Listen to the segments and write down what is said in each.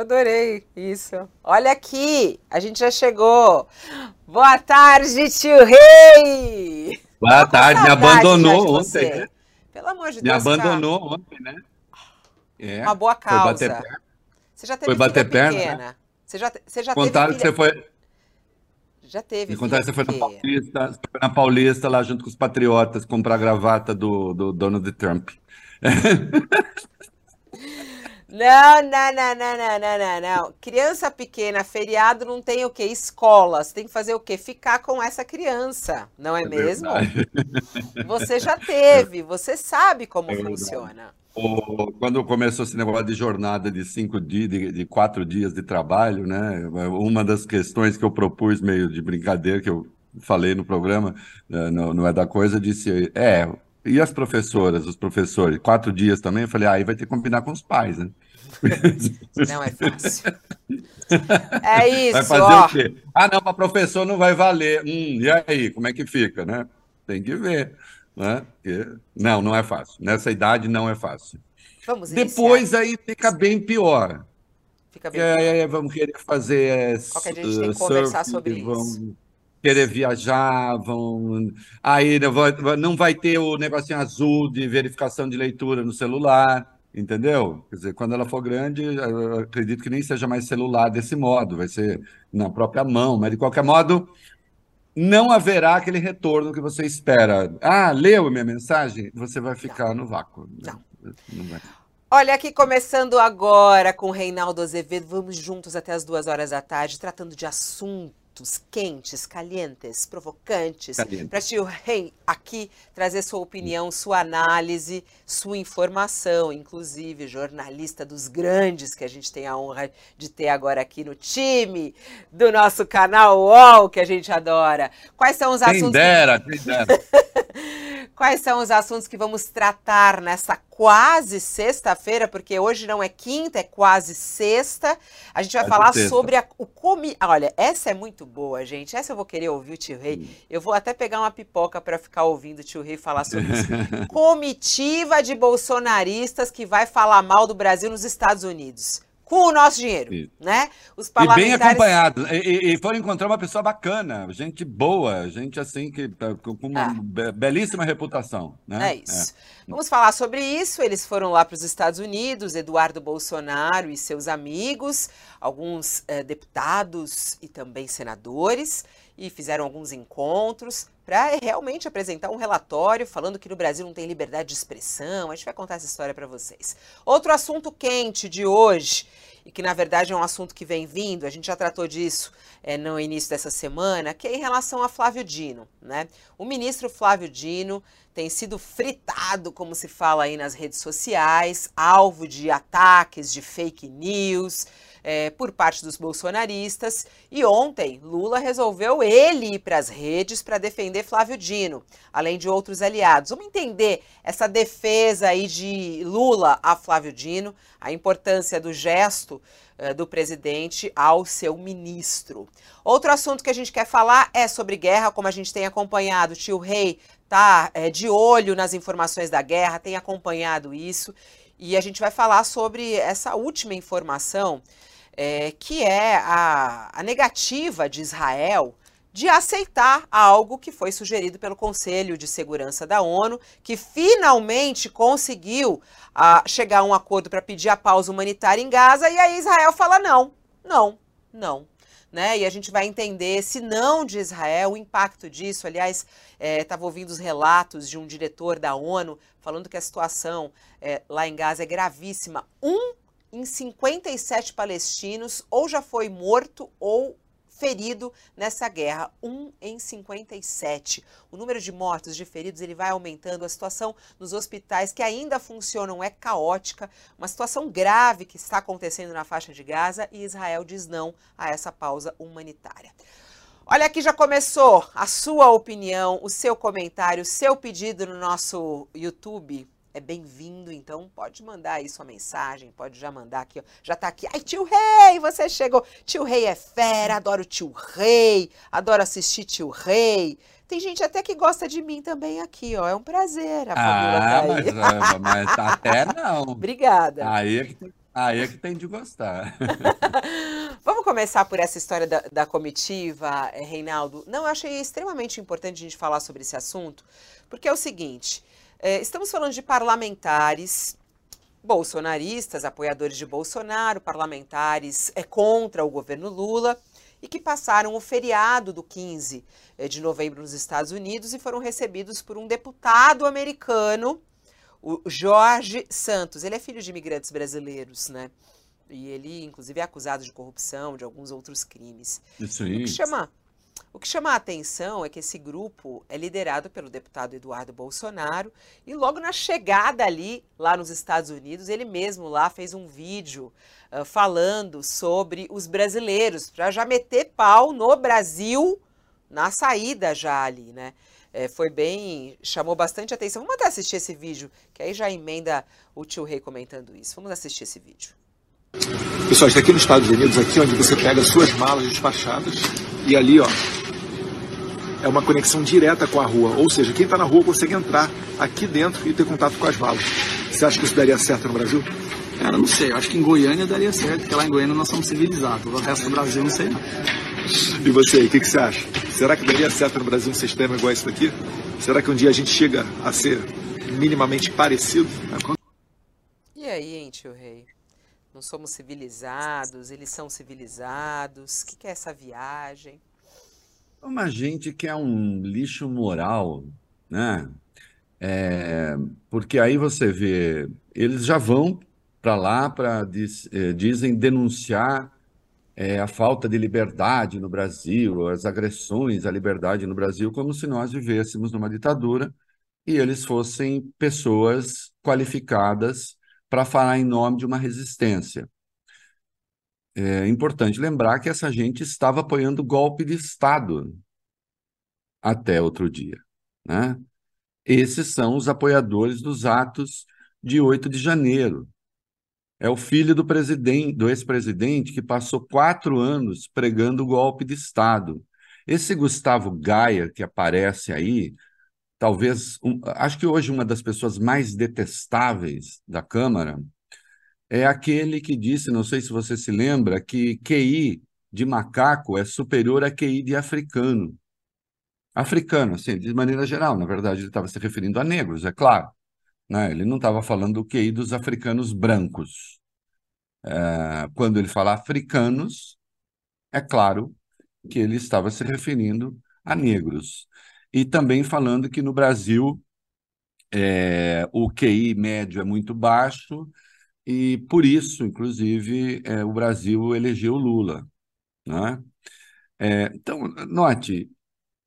adorei isso. Olha aqui, a gente já chegou. Boa tarde, tio Rei! Boa tarde, me abandonou ontem, né? Pelo amor de Deus. Me abandonou cara. ontem, né? É, Uma boa causa. Foi bater perna. Você já teve foi bater perna? Né? Pequena. Você já, você já Contaram teve que você foi. Já teve. Me contaram que você foi na Paulista, você foi na Paulista lá junto com os patriotas comprar a gravata do, do Donald Trump. Não, não, não, não, não, não, não, não. Criança pequena, feriado não tem o quê? Escola. Você tem que fazer o quê? Ficar com essa criança, não é, é mesmo? Verdade. Você já teve, você sabe como é funciona. O, quando começou esse negócio de jornada de cinco dias, de, de, quatro dias de trabalho, né? Uma das questões que eu propus meio de brincadeira que eu falei no programa, eh, não, não é da coisa, disse é e as professoras, os professores? Quatro dias também? Eu falei, ah, aí vai ter que combinar com os pais, né? Não é fácil. É isso. Vai fazer ó. o quê? Ah, não, para professor não vai valer. Hum, e aí, como é que fica, né? Tem que ver. Né? Não, não é fácil. Nessa idade não é fácil. Vamos Depois aí fica bem pior. Fica bem pior. vamos querer fazer. Qualquer dia a gente tem que conversar sobre vamos... isso querer viajar, vão. Aí não vai ter o negocinho azul de verificação de leitura no celular, entendeu? Quer dizer, quando ela for grande, acredito que nem seja mais celular desse modo, vai ser na própria mão, mas de qualquer modo. Não haverá aquele retorno que você espera. Ah, leu minha mensagem? Você vai ficar no vácuo. Não. não vai. Olha, aqui começando agora com Reinaldo Azevedo, vamos juntos até as duas horas da tarde, tratando de assuntos assuntos quentes, calientes, provocantes, para tio Rei aqui trazer sua opinião, sua análise, sua informação, inclusive jornalista dos grandes que a gente tem a honra de ter agora aqui no time do nosso canal UOL, que a gente adora. Quais são os quem assuntos? Dera, que... Quem dera, Quais são os assuntos que vamos tratar nessa quase sexta-feira, porque hoje não é quinta, é quase sexta. A gente vai quase falar sexta. sobre a, o comi. Olha, essa é muito boa, gente. Essa eu vou querer ouvir o tio Rei. Hum. Eu vou até pegar uma pipoca para ficar ouvindo o tio Rei falar sobre isso. Comitiva de bolsonaristas que vai falar mal do Brasil nos Estados Unidos com o nosso dinheiro, Isso. né? Os parlamentares... E bem acompanhado. E, e, foram encontrar uma pessoa bacana, gente boa, gente assim que tá com uma ah. belíssima reputação, né? É isso. É. Vamos falar sobre isso. Eles foram lá para os Estados Unidos, Eduardo Bolsonaro e seus amigos, alguns eh, deputados e também senadores, e fizeram alguns encontros para realmente apresentar um relatório falando que no Brasil não tem liberdade de expressão. A gente vai contar essa história para vocês. Outro assunto quente de hoje e que na verdade é um assunto que vem vindo, a gente já tratou disso é, no início dessa semana, que é em relação a Flávio Dino. Né? O ministro Flávio Dino tem sido fritado, como se fala aí nas redes sociais, alvo de ataques, de fake news é, por parte dos bolsonaristas. E ontem, Lula resolveu ele ir para as redes para defender Flávio Dino, além de outros aliados. Vamos entender essa defesa aí de Lula a Flávio Dino, a importância do gesto é, do presidente ao seu ministro. Outro assunto que a gente quer falar é sobre guerra, como a gente tem acompanhado, tio Rei tá é, de olho nas informações da guerra, tem acompanhado isso. E a gente vai falar sobre essa última informação é, que é a, a negativa de Israel de aceitar algo que foi sugerido pelo Conselho de Segurança da ONU, que finalmente conseguiu uh, chegar a um acordo para pedir a pausa humanitária em Gaza, e aí Israel fala não, não, não. Né? E a gente vai entender esse não de Israel, o impacto disso. Aliás, estava é, ouvindo os relatos de um diretor da ONU falando que a situação é, lá em Gaza é gravíssima. Um em 57 palestinos ou já foi morto ou ferido nessa guerra, um em 57. O número de mortos, de feridos, ele vai aumentando. A situação nos hospitais que ainda funcionam é caótica, uma situação grave que está acontecendo na faixa de Gaza e Israel diz não a essa pausa humanitária. Olha aqui já começou a sua opinião, o seu comentário, o seu pedido no nosso YouTube é bem-vindo, então pode mandar aí sua mensagem, pode já mandar aqui, ó. Já tá aqui. Ai, tio Rei, você chegou. Tio Rei é fera, adoro tio Rei, adoro assistir tio Rei. Tem gente até que gosta de mim também aqui, ó. É um prazer. A ah, tá mas, mas, até não. Obrigada. Aí é que tem Ah, é que tem de gostar. Vamos começar por essa história da, da, comitiva, eh, Reinaldo. Não, eu achei extremamente importante a gente falar sobre esse assunto, porque é o seguinte: é, estamos falando de parlamentares bolsonaristas, apoiadores de Bolsonaro, parlamentares é, contra o governo Lula e que passaram o feriado do 15 eh, de novembro nos Estados Unidos e foram recebidos por um deputado americano, o Jorge Santos. Ele é filho de imigrantes brasileiros, né? E ele, inclusive, é acusado de corrupção, de alguns outros crimes. Isso aí. O que chama o que chama a atenção é que esse grupo é liderado pelo deputado Eduardo Bolsonaro e logo na chegada ali, lá nos Estados Unidos, ele mesmo lá fez um vídeo uh, falando sobre os brasileiros, para já meter pau no Brasil na saída já ali, né? É, foi bem, chamou bastante atenção. Vamos até assistir esse vídeo, que aí já emenda o tio Rei comentando isso. Vamos assistir esse vídeo. Pessoal, está aqui nos Estados Unidos, aqui onde você pega suas malas despachadas e ali, ó, é uma conexão direta com a rua. Ou seja, quem está na rua consegue entrar aqui dentro e ter contato com as malas. Você acha que isso daria certo no Brasil? Cara, não sei. Eu acho que em Goiânia daria certo, porque lá em Goiânia nós somos civilizados. O resto do Brasil não sei não. E você, o que, que você acha? Será que daria certo no Brasil um sistema igual esse daqui? Será que um dia a gente chega a ser minimamente parecido? E aí, hein, tio Rei? Não somos civilizados, eles são civilizados. O que, que é essa viagem? Uma gente que é um lixo moral, né? É, porque aí você vê, eles já vão para lá para, diz, eh, dizem, denunciar é, a falta de liberdade no Brasil, as agressões à liberdade no Brasil, como se nós vivêssemos numa ditadura e eles fossem pessoas qualificadas para falar em nome de uma resistência. É importante lembrar que essa gente estava apoiando o golpe de Estado até outro dia. Né? Esses são os apoiadores dos atos de 8 de janeiro. É o filho do presidente, do ex-presidente, que passou quatro anos pregando o golpe de Estado. Esse Gustavo Gaia, que aparece aí, talvez, um, acho que hoje uma das pessoas mais detestáveis da Câmara, é aquele que disse, não sei se você se lembra, que QI de macaco é superior a QI de africano. Africano, assim, de maneira geral, na verdade, ele estava se referindo a negros, é claro. Né? Ele não estava falando do QI dos africanos brancos. É, quando ele fala africanos, é claro que ele estava se referindo a negros e também falando que no Brasil é, o QI médio é muito baixo e por isso, inclusive, é, o Brasil elegeu Lula. Né? É, então, note,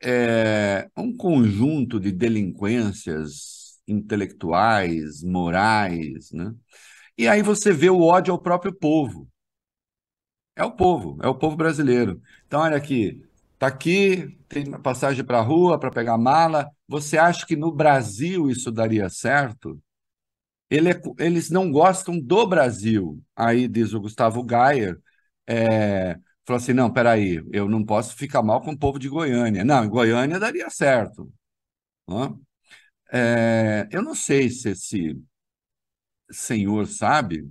é um conjunto de delinquências intelectuais, morais, né? E aí você vê o ódio ao próprio povo. É o povo, é o povo brasileiro. Então, olha aqui, Está aqui, tem passagem para a rua para pegar mala. Você acha que no Brasil isso daria certo? Ele é, eles não gostam do Brasil. Aí diz o Gustavo Gayer, é, falou assim: não, peraí, eu não posso ficar mal com o povo de Goiânia. Não, em Goiânia daria certo. É, eu não sei se esse senhor sabe,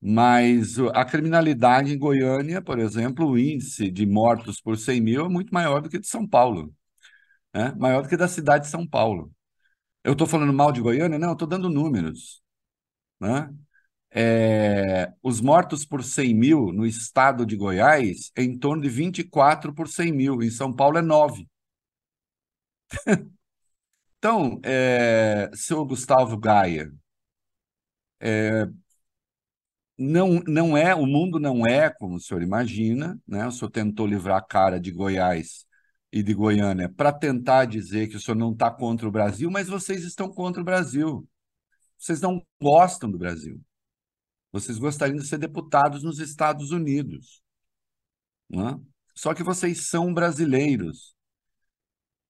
mas a criminalidade em Goiânia, por exemplo, o índice de mortos por 100 mil é muito maior do que de São Paulo, né? maior do que da cidade de São Paulo. Eu estou falando mal de Goiânia? Não, estou dando números. Né? É, os mortos por 100 mil no estado de Goiás é em torno de 24 por 100 mil, em São Paulo é 9. então, é, seu Gustavo Gaia, é, não, não é, o mundo não é como o senhor imagina, né? O senhor tentou livrar a cara de Goiás e de Goiânia para tentar dizer que o senhor não está contra o Brasil, mas vocês estão contra o Brasil. Vocês não gostam do Brasil. Vocês gostariam de ser deputados nos Estados Unidos. Né? Só que vocês são brasileiros.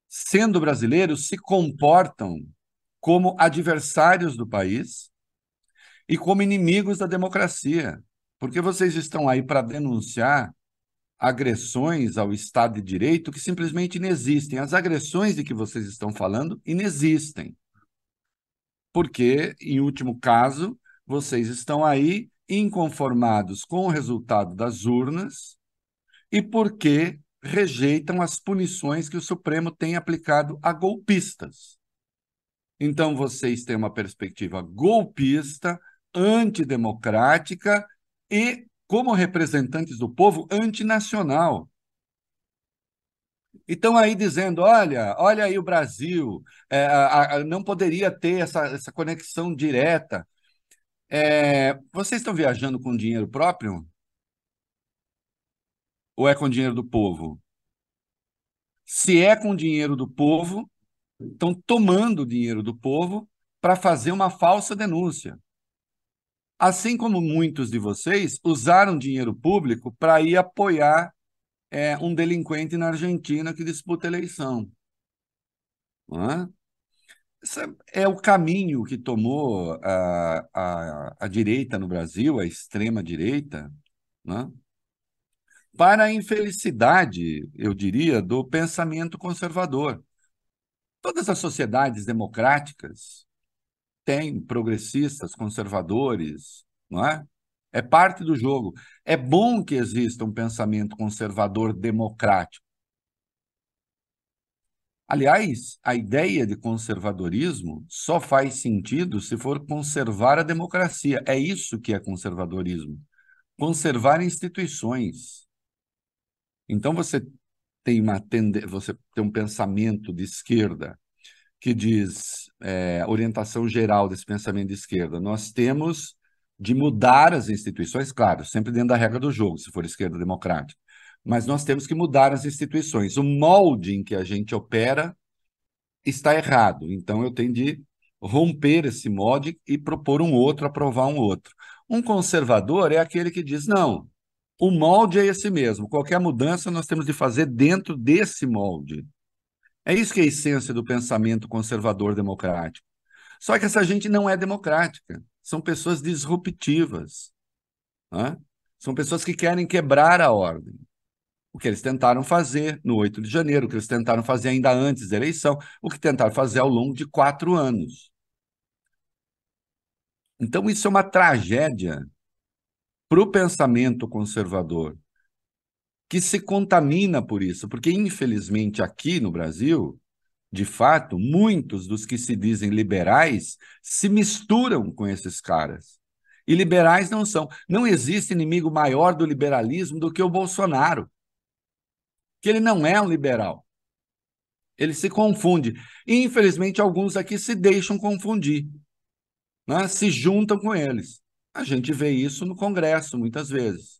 Sendo brasileiros, se comportam como adversários do país e como inimigos da democracia, porque vocês estão aí para denunciar agressões ao Estado de Direito que simplesmente inexistem. As agressões de que vocês estão falando inexistem. Porque, em último caso, vocês estão aí inconformados com o resultado das urnas e porque rejeitam as punições que o Supremo tem aplicado a golpistas. Então, vocês têm uma perspectiva golpista, antidemocrática e, como representantes do povo, antinacional. Então, aí dizendo: olha, olha aí o Brasil, é, a, a, não poderia ter essa, essa conexão direta. É, vocês estão viajando com dinheiro próprio? Ou é com dinheiro do povo? Se é com dinheiro do povo, estão tomando o dinheiro do povo para fazer uma falsa denúncia. Assim como muitos de vocês usaram dinheiro público para ir apoiar é, um delinquente na Argentina que disputa eleição. É? Esse é o caminho que tomou a, a, a direita no Brasil, a extrema-direita, né? para a infelicidade, eu diria, do pensamento conservador. Todas as sociedades democráticas têm progressistas, conservadores, não é? É parte do jogo. É bom que exista um pensamento conservador democrático. Aliás, a ideia de conservadorismo só faz sentido se for conservar a democracia. É isso que é conservadorismo. Conservar instituições. Então você tem uma tende... você tem um pensamento de esquerda que diz é, orientação geral desse pensamento de esquerda. Nós temos de mudar as instituições, claro, sempre dentro da regra do jogo, se for esquerda democrática. Mas nós temos que mudar as instituições. O molde em que a gente opera está errado. Então eu tenho de romper esse molde e propor um outro, aprovar um outro. Um conservador é aquele que diz: não, o molde é esse mesmo. Qualquer mudança nós temos de fazer dentro desse molde. É isso que é a essência do pensamento conservador democrático. Só que essa gente não é democrática. São pessoas disruptivas. Né? São pessoas que querem quebrar a ordem. O que eles tentaram fazer no 8 de janeiro, o que eles tentaram fazer ainda antes da eleição, o que tentaram fazer ao longo de quatro anos. Então, isso é uma tragédia para o pensamento conservador, que se contamina por isso, porque, infelizmente, aqui no Brasil, de fato, muitos dos que se dizem liberais se misturam com esses caras. E liberais não são. Não existe inimigo maior do liberalismo do que o Bolsonaro. Que ele não é um liberal. Ele se confunde. E, infelizmente, alguns aqui se deixam confundir. Né? Se juntam com eles. A gente vê isso no Congresso, muitas vezes.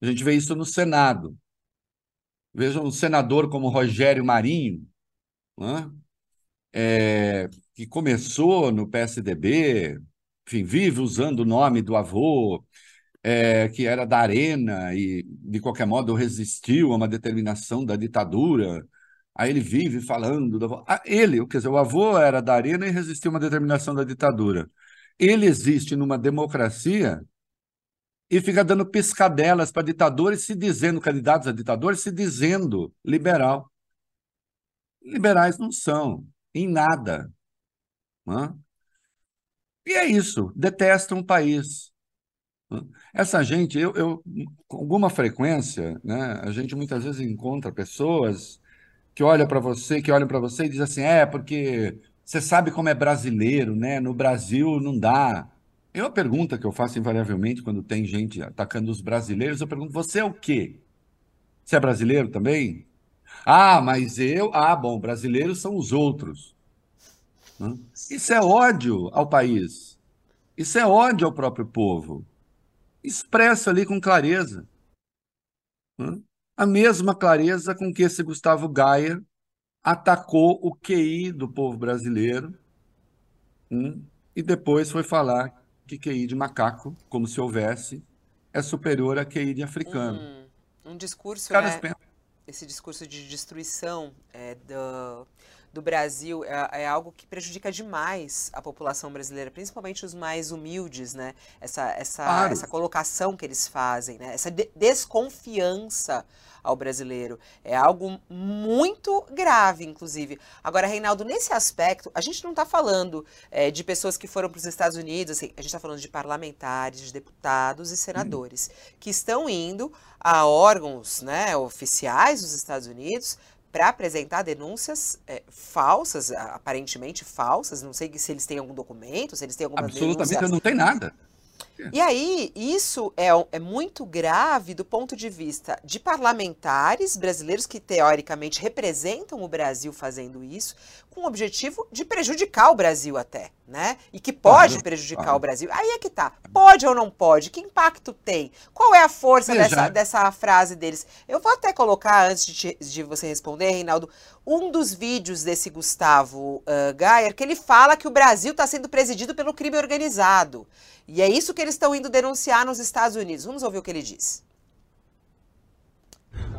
A gente vê isso no Senado. Veja um senador como Rogério Marinho, né? é, que começou no PSDB, enfim, vive usando o nome do avô, é, que era da Arena e, de qualquer modo, resistiu a uma determinação da ditadura. Aí ele vive falando do. Ah, ele, quer dizer, o avô era da Arena e resistiu a uma determinação da ditadura. Ele existe numa democracia e fica dando piscadelas para ditadores, se dizendo candidatos a ditadores, se dizendo liberal. Liberais não são, em nada. E é isso, detestam o país. Essa gente, eu, eu, com alguma frequência, né, a gente muitas vezes encontra pessoas que olham para você, que olham para você e dizem assim, é, porque você sabe como é brasileiro, né? No Brasil não dá. É uma pergunta que eu faço invariavelmente quando tem gente atacando os brasileiros. Eu pergunto: você é o quê? Você é brasileiro também? Ah, mas eu. Ah, bom, brasileiros são os outros. Isso é ódio ao país. Isso é ódio ao próprio povo. Expresso ali com clareza. A mesma clareza com que esse Gustavo Gaia atacou o QI do povo brasileiro hum, e depois foi falar que QI de macaco, como se houvesse, é superior a QI de africano. Um, um discurso, né? Esse discurso de destruição é, do, do Brasil é, é, algo que prejudica demais a população brasileira, principalmente os mais humildes, né? Essa, essa, claro. essa colocação que eles fazem, né? Essa de desconfiança ao brasileiro. É algo muito grave, inclusive. Agora, Reinaldo, nesse aspecto, a gente não está falando é, de pessoas que foram para os Estados Unidos, assim, a gente está falando de parlamentares, de deputados e senadores, hum. que estão indo a órgãos né, oficiais dos Estados Unidos para apresentar denúncias é, falsas, aparentemente falsas. Não sei se eles têm algum documento, se eles têm alguma Absolutamente denúncia. não tem nada. E aí, isso é, é muito grave do ponto de vista de parlamentares brasileiros que, teoricamente, representam o Brasil fazendo isso, com o objetivo de prejudicar o Brasil até, né? E que pode prejudicar o Brasil. Aí é que tá. Pode ou não pode? Que impacto tem? Qual é a força dessa, dessa frase deles? Eu vou até colocar, antes de, de você responder, Reinaldo, um dos vídeos desse Gustavo uh, Gayer, que ele fala que o Brasil está sendo presidido pelo crime organizado. E é isso que eles estão indo denunciar nos Estados Unidos. Vamos ouvir o que ele diz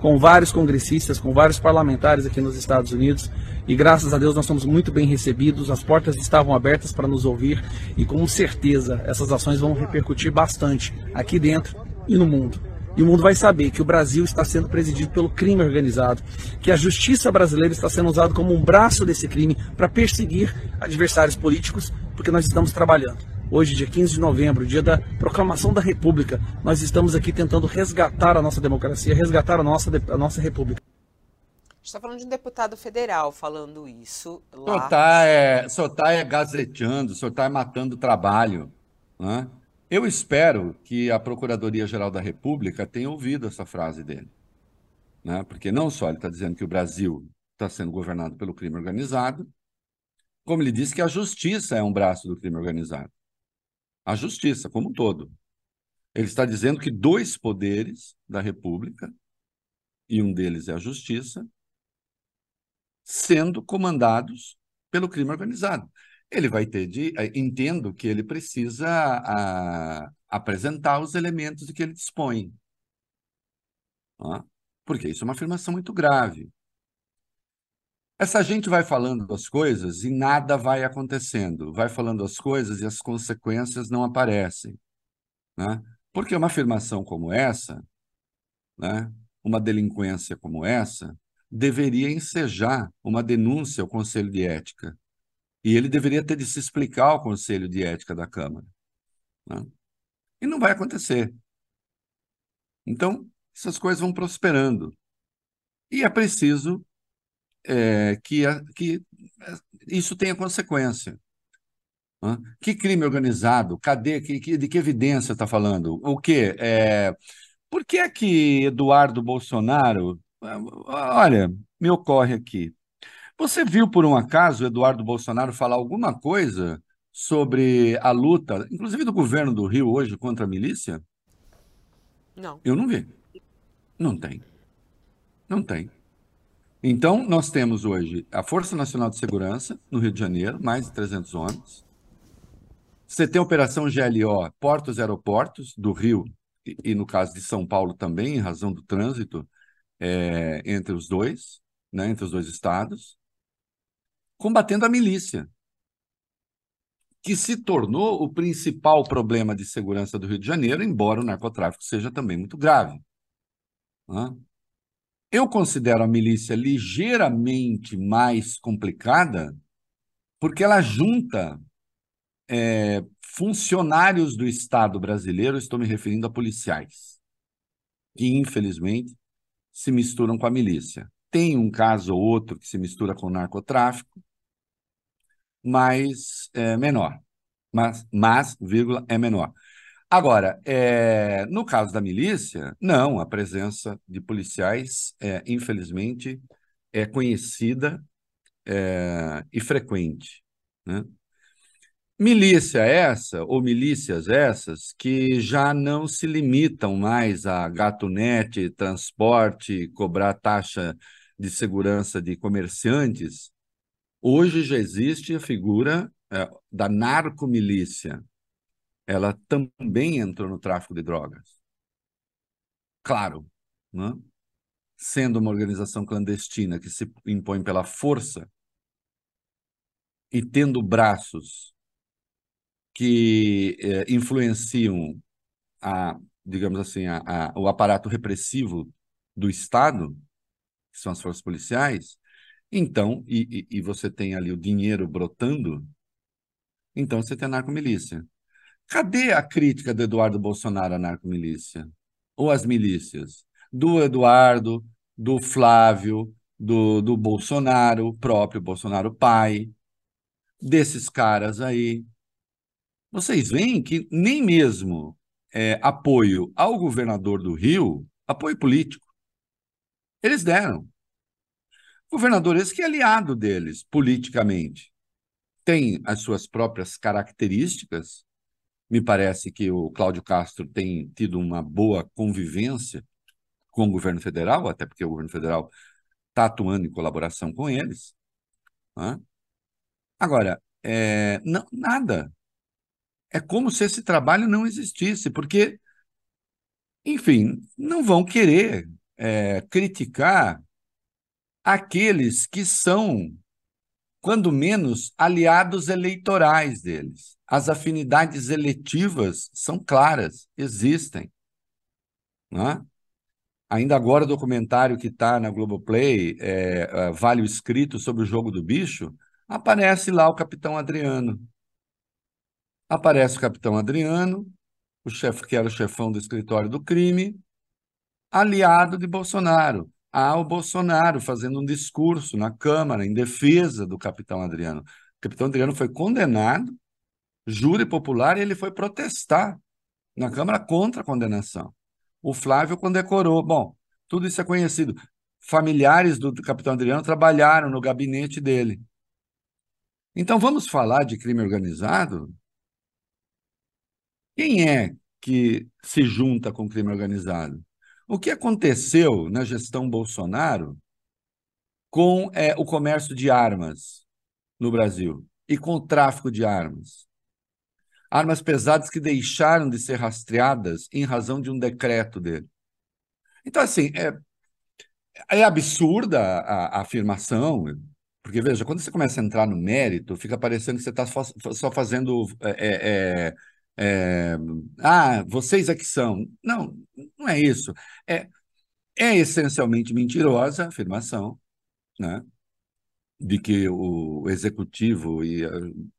com vários congressistas, com vários parlamentares aqui nos Estados Unidos. E graças a Deus nós somos muito bem recebidos, as portas estavam abertas para nos ouvir e com certeza essas ações vão repercutir bastante aqui dentro e no mundo. E o mundo vai saber que o Brasil está sendo presidido pelo crime organizado, que a justiça brasileira está sendo usada como um braço desse crime para perseguir adversários políticos, porque nós estamos trabalhando. Hoje, dia 15 de novembro, dia da proclamação da República, nós estamos aqui tentando resgatar a nossa democracia, resgatar a nossa, a nossa República. A gente está falando de um deputado federal falando isso lá. Só está é, só tá é gazeteando, só está matando trabalho. Né? Eu espero que a Procuradoria-Geral da República tenha ouvido essa frase dele. Né? Porque não só ele está dizendo que o Brasil está sendo governado pelo crime organizado, como ele disse que a justiça é um braço do crime organizado a justiça como um todo. Ele está dizendo que dois poderes da República, e um deles é a justiça, sendo comandados pelo crime organizado. Ele vai ter de. Eh, entendo que ele precisa a, apresentar os elementos de que ele dispõe. Porque isso é uma afirmação muito grave. Essa gente vai falando as coisas e nada vai acontecendo. Vai falando as coisas e as consequências não aparecem. Né? Porque uma afirmação como essa, né, uma delinquência como essa, deveria ensejar uma denúncia ao Conselho de Ética. E ele deveria ter de se explicar ao Conselho de Ética da Câmara. Né? E não vai acontecer. Então, essas coisas vão prosperando. E é preciso é, que, que isso tenha consequência. Né? Que crime organizado? Cadê? Que, que, de que evidência está falando? O quê? É, por que é que Eduardo Bolsonaro. Olha, me ocorre aqui. Você viu, por um acaso, Eduardo Bolsonaro falar alguma coisa sobre a luta, inclusive do governo do Rio hoje, contra a milícia? Não. Eu não vi. Não tem. Não tem. Então, nós temos hoje a Força Nacional de Segurança, no Rio de Janeiro, mais de 300 homens. Você tem a Operação GLO, portos e aeroportos do Rio, e, e, no caso de São Paulo também, em razão do trânsito é, entre os dois, né, entre os dois estados, combatendo a milícia, que se tornou o principal problema de segurança do Rio de Janeiro, embora o narcotráfico seja também muito grave. Né? Eu considero a milícia ligeiramente mais complicada porque ela junta é, funcionários do Estado brasileiro, estou me referindo a policiais, que infelizmente se misturam com a milícia. Tem um caso ou outro que se mistura com o narcotráfico, mas é menor. Mas, mas, vírgula, é menor. Agora, é, no caso da milícia, não, a presença de policiais, é, infelizmente, é conhecida é, e frequente. Né? Milícia essa, ou milícias essas, que já não se limitam mais a gatunete, transporte, cobrar taxa de segurança de comerciantes, hoje já existe a figura é, da narcomilícia, ela também entrou no tráfico de drogas. Claro, né? sendo uma organização clandestina que se impõe pela força, e tendo braços que eh, influenciam a, digamos assim, a, a, o aparato repressivo do Estado, que são as forças policiais, então, e, e, e você tem ali o dinheiro brotando, então você tem a narcomilícia. Cadê a crítica do Eduardo Bolsonaro à narcomilícia? Ou às milícias? Do Eduardo, do Flávio, do, do Bolsonaro, próprio Bolsonaro pai, desses caras aí. Vocês veem que nem mesmo é, apoio ao governador do Rio, apoio político, eles deram. Governador esse que é aliado deles politicamente. Tem as suas próprias características. Me parece que o Cláudio Castro tem tido uma boa convivência com o governo federal, até porque o governo federal está atuando em colaboração com eles. Né? Agora, é, não, nada. É como se esse trabalho não existisse, porque, enfim, não vão querer é, criticar aqueles que são, quando menos, aliados eleitorais deles. As afinidades eletivas são claras, existem. Não é? Ainda agora, o documentário que está na Globoplay, é, é, Vale o Escrito sobre o Jogo do Bicho, aparece lá o Capitão Adriano. Aparece o Capitão Adriano, o chefe que era o chefão do escritório do crime, aliado de Bolsonaro. Há o Bolsonaro fazendo um discurso na Câmara em defesa do Capitão Adriano. O Capitão Adriano foi condenado, júri popular, e ele foi protestar na Câmara contra a condenação. O Flávio condecorou. Bom, tudo isso é conhecido. Familiares do capitão Adriano trabalharam no gabinete dele. Então, vamos falar de crime organizado? Quem é que se junta com crime organizado? O que aconteceu na gestão Bolsonaro com é, o comércio de armas no Brasil e com o tráfico de armas? armas pesadas que deixaram de ser rastreadas em razão de um decreto dele. Então, assim, é, é absurda a, a, afirmação, porque, veja, quando você começa a entrar no mérito, fica parecendo que você está só, fazendo. É, é, é, ah, vocês é que são. Não, não é isso. É, é essencialmente mentirosa a afirmação, né? de que o executivo e a,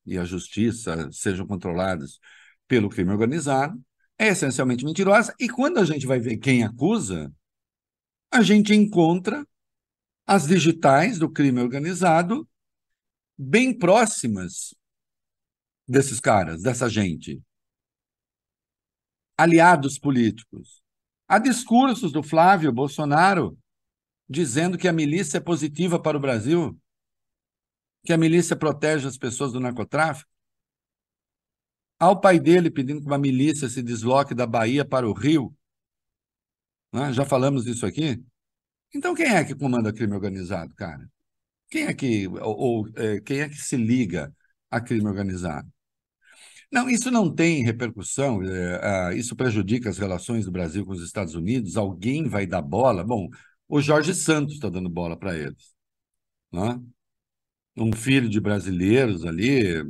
e a justiça sejam controlados pelo crime organizado é essencialmente mentirosa. E quando a gente vai ver quem acusa, a gente encontra as digitais do crime organizado bem próximas desses caras, dessa gente. Aliados políticos. Há discursos do Flávio Bolsonaro dizendo que a milícia é positiva para o Brasil que a milícia protege as pessoas do narcotráfico? Ao pai dele pedindo que uma milícia se desloque da Bahia para o Rio? Né? Já falamos disso aqui? Então quem é que comanda crime organizado, cara? Quem é que ou, ou é, quem é que se liga a crime organizado? Não, isso não tem repercussão, é, isso prejudica as relações do Brasil com os Estados Unidos. Alguém vai dar bola? Bom, o Jorge Santos está dando bola para eles. Né? um filho de brasileiros ali,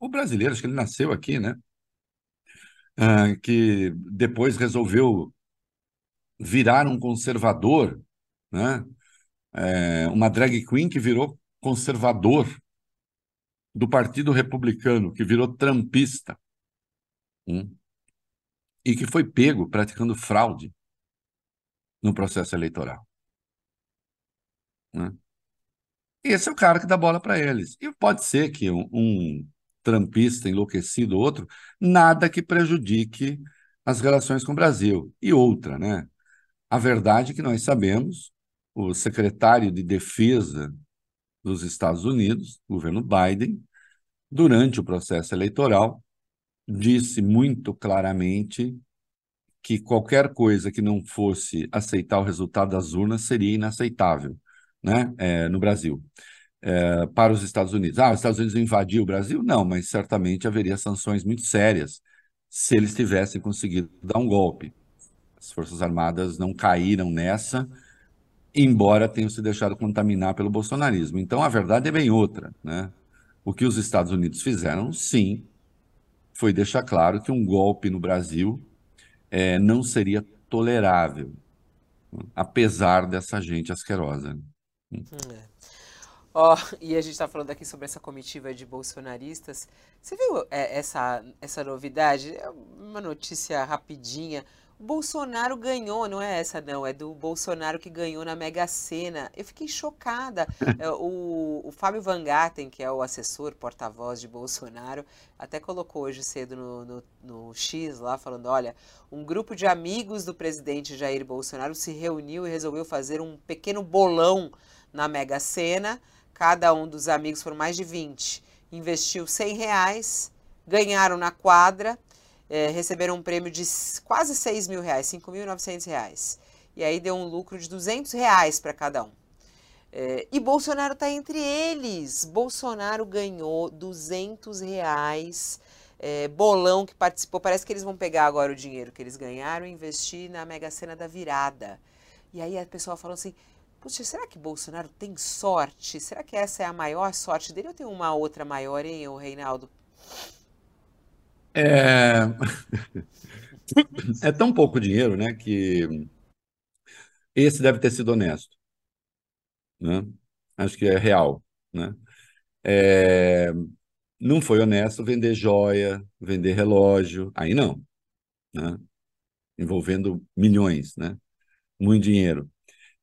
o brasileiro, acho que ele nasceu aqui, né? Ah, que depois resolveu virar um conservador, né? É, uma drag queen que virou conservador do Partido Republicano, que virou trampista, hum, e que foi pego praticando fraude no processo eleitoral. Né? Esse é o cara que dá bola para eles. E pode ser que um, um trampista enlouquecido, outro, nada que prejudique as relações com o Brasil. E outra, né? A verdade é que nós sabemos, o secretário de Defesa dos Estados Unidos, governo Biden, durante o processo eleitoral, disse muito claramente que qualquer coisa que não fosse aceitar o resultado das urnas seria inaceitável né, é, no Brasil. É, para os Estados Unidos. Ah, os Estados Unidos invadiu o Brasil? Não, mas certamente haveria sanções muito sérias se eles tivessem conseguido dar um golpe. As Forças Armadas não caíram nessa, embora tenham se deixado contaminar pelo bolsonarismo. Então, a verdade é bem outra. Né? O que os Estados Unidos fizeram, sim, foi deixar claro que um golpe no Brasil é, não seria tolerável, apesar dessa gente asquerosa. Hum, é. Ó, oh, e a gente está falando aqui sobre essa comitiva de bolsonaristas. Você viu é, essa, essa novidade? É uma notícia rapidinha. Bolsonaro ganhou, não é essa não, é do Bolsonaro que ganhou na Mega Sena. Eu fiquei chocada. É, o, o Fábio Van Gaten, que é o assessor, porta-voz de Bolsonaro, até colocou hoje cedo no, no, no X lá, falando, olha, um grupo de amigos do presidente Jair Bolsonaro se reuniu e resolveu fazer um pequeno bolão na Mega Sena Cada um dos amigos, foram mais de 20, investiu 100 reais, ganharam na quadra, é, receberam um prêmio de quase 6 mil reais, 5.900 reais. E aí deu um lucro de 200 reais para cada um. É, e Bolsonaro está entre eles. Bolsonaro ganhou 200 reais, é, bolão que participou. Parece que eles vão pegar agora o dinheiro que eles ganharam e investir na Mega Sena da virada. E aí a pessoa falou assim: Puxa, será que Bolsonaro tem sorte? Será que essa é a maior sorte dele ou tem uma outra maior, hein, o Reinaldo? É... é tão pouco dinheiro, né, que esse deve ter sido honesto. Né? Acho que é real. Né? É... Não foi honesto vender joia, vender relógio, aí não. Né? Envolvendo milhões, né? muito dinheiro.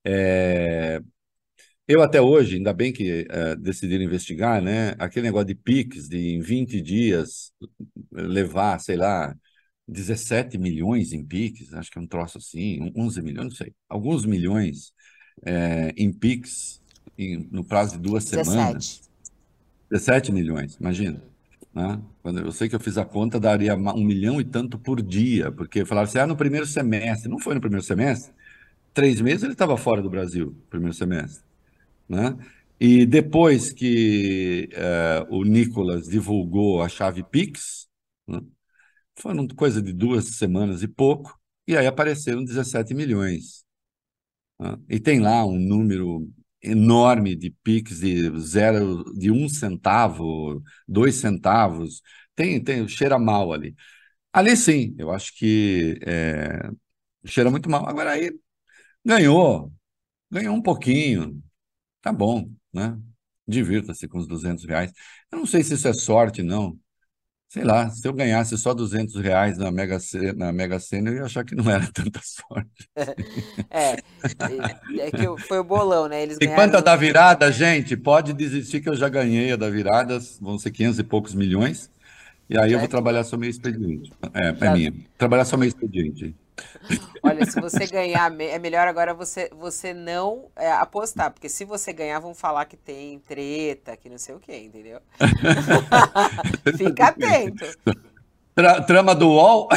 É, eu até hoje, ainda bem que é, decidiram investigar, né? Aquele negócio de PIX, de em 20 dias levar, sei lá, 17 milhões em PIX, acho que é um troço assim, 11 milhões, não sei, alguns milhões é, em PIX em, no prazo de duas 17. semanas. 17 milhões, imagina. Né? Quando eu sei que eu fiz a conta, daria um milhão e tanto por dia, porque falaram assim, ah, no primeiro semestre. Não foi no primeiro semestre? três meses ele estava fora do Brasil, primeiro semestre. Né? E depois que uh, o Nicolas divulgou a chave Pix, né? foram coisa de duas semanas e pouco, e aí apareceram 17 milhões. Né? E tem lá um número enorme de Pix de zero, de um centavo, dois centavos, tem, tem cheira mal ali. Ali sim, eu acho que é, cheira muito mal. Agora aí Ganhou, ganhou um pouquinho, tá bom, né? Divirta-se com os 200 reais. Eu não sei se isso é sorte, não. Sei lá, se eu ganhasse só 200 reais na Mega, Sena, na Mega Sena, eu ia achar que não era tanta sorte. É, é que foi o bolão, né? Eles ganharam... quanto a da virada, gente, pode desistir que eu já ganhei a da virada, vão ser 500 e poucos milhões, e aí eu vou trabalhar só meio expediente. É, é minha. Trabalhar só meio expediente. Olha, se você ganhar, é melhor agora você, você não é, apostar, porque se você ganhar, vão falar que tem treta, que não sei o que, entendeu? Fica atento. Tra trama do UOL?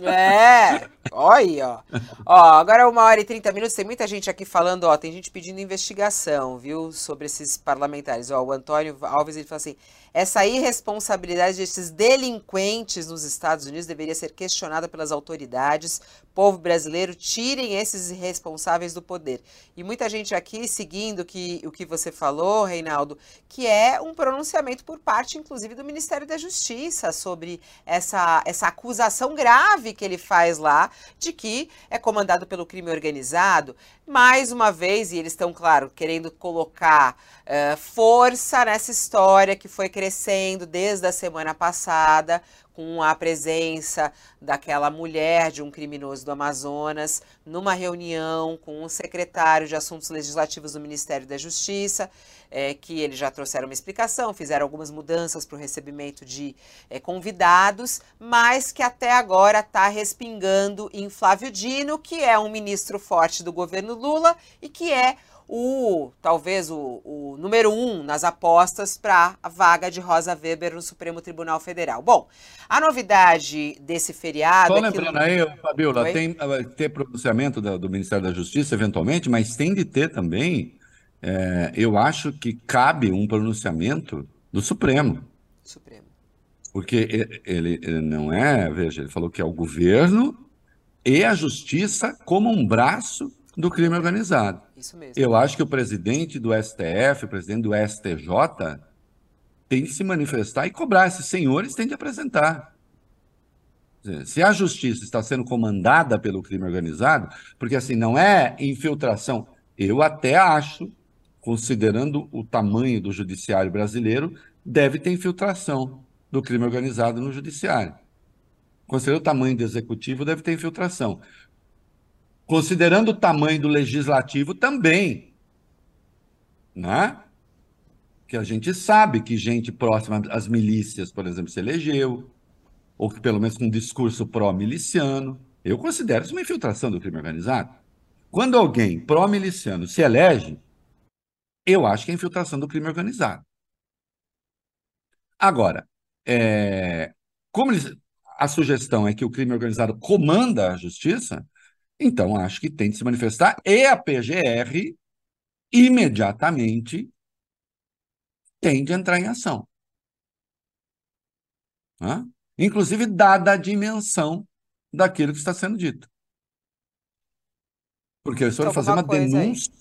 É, olha aí, ó. Ó, agora é uma hora e 30 minutos, tem muita gente aqui falando, ó, tem gente pedindo investigação, viu, sobre esses parlamentares. Ó, o Antônio Alves, ele fala assim, essa irresponsabilidade desses delinquentes nos Estados Unidos deveria ser questionada pelas autoridades. Povo brasileiro, tirem esses irresponsáveis do poder. E muita gente aqui seguindo que, o que você falou, Reinaldo, que é um pronunciamento por parte, inclusive, do Ministério da Justiça sobre essa, essa acusação grave que ele faz lá de que é comandado pelo crime organizado. Mais uma vez, e eles estão, claro, querendo colocar uh, força nessa história que foi crescendo desde a semana passada, com a presença daquela mulher de um criminoso do Amazonas, numa reunião com o secretário de Assuntos Legislativos do Ministério da Justiça, é, que eles já trouxeram uma explicação, fizeram algumas mudanças para o recebimento de é, convidados, mas que até agora está respingando em Flávio Dino, que é um ministro forte do governo Lula e que é o talvez o, o número um nas apostas para a vaga de Rosa Weber no Supremo Tribunal Federal. Bom, a novidade desse feriado. Só é lembrando aí, Fabiola, tem vai ter pronunciamento do, Ministério da Justiça, eventualmente, mas tem de ter também. É, eu acho que cabe um pronunciamento do Supremo. Supremo. Porque ele, ele, não é, veja, ele falou que é o governo e a justiça como um braço do crime organizado. Isso mesmo. Eu acho que o presidente do STF, o presidente do STJ, tem de se manifestar e cobrar. Esses senhores têm de apresentar. Se a justiça está sendo comandada pelo crime organizado, porque assim, não é infiltração. Eu até acho, considerando o tamanho do judiciário brasileiro, deve ter infiltração do crime organizado no judiciário. Considerando o tamanho do executivo, deve ter infiltração. Considerando o tamanho do legislativo, também. Né? Que a gente sabe que gente próxima às milícias, por exemplo, se elegeu, ou que pelo menos com um discurso pró-miliciano. Eu considero isso uma infiltração do crime organizado. Quando alguém pró-miliciano se elege, eu acho que é infiltração do crime organizado. Agora, é, como eles, a sugestão é que o crime organizado comanda a justiça, então acho que tem de se manifestar e a PGR imediatamente tem de entrar em ação. Hã? inclusive dada a dimensão daquilo que está sendo dito. Porque eles foram fazer uma denúncia.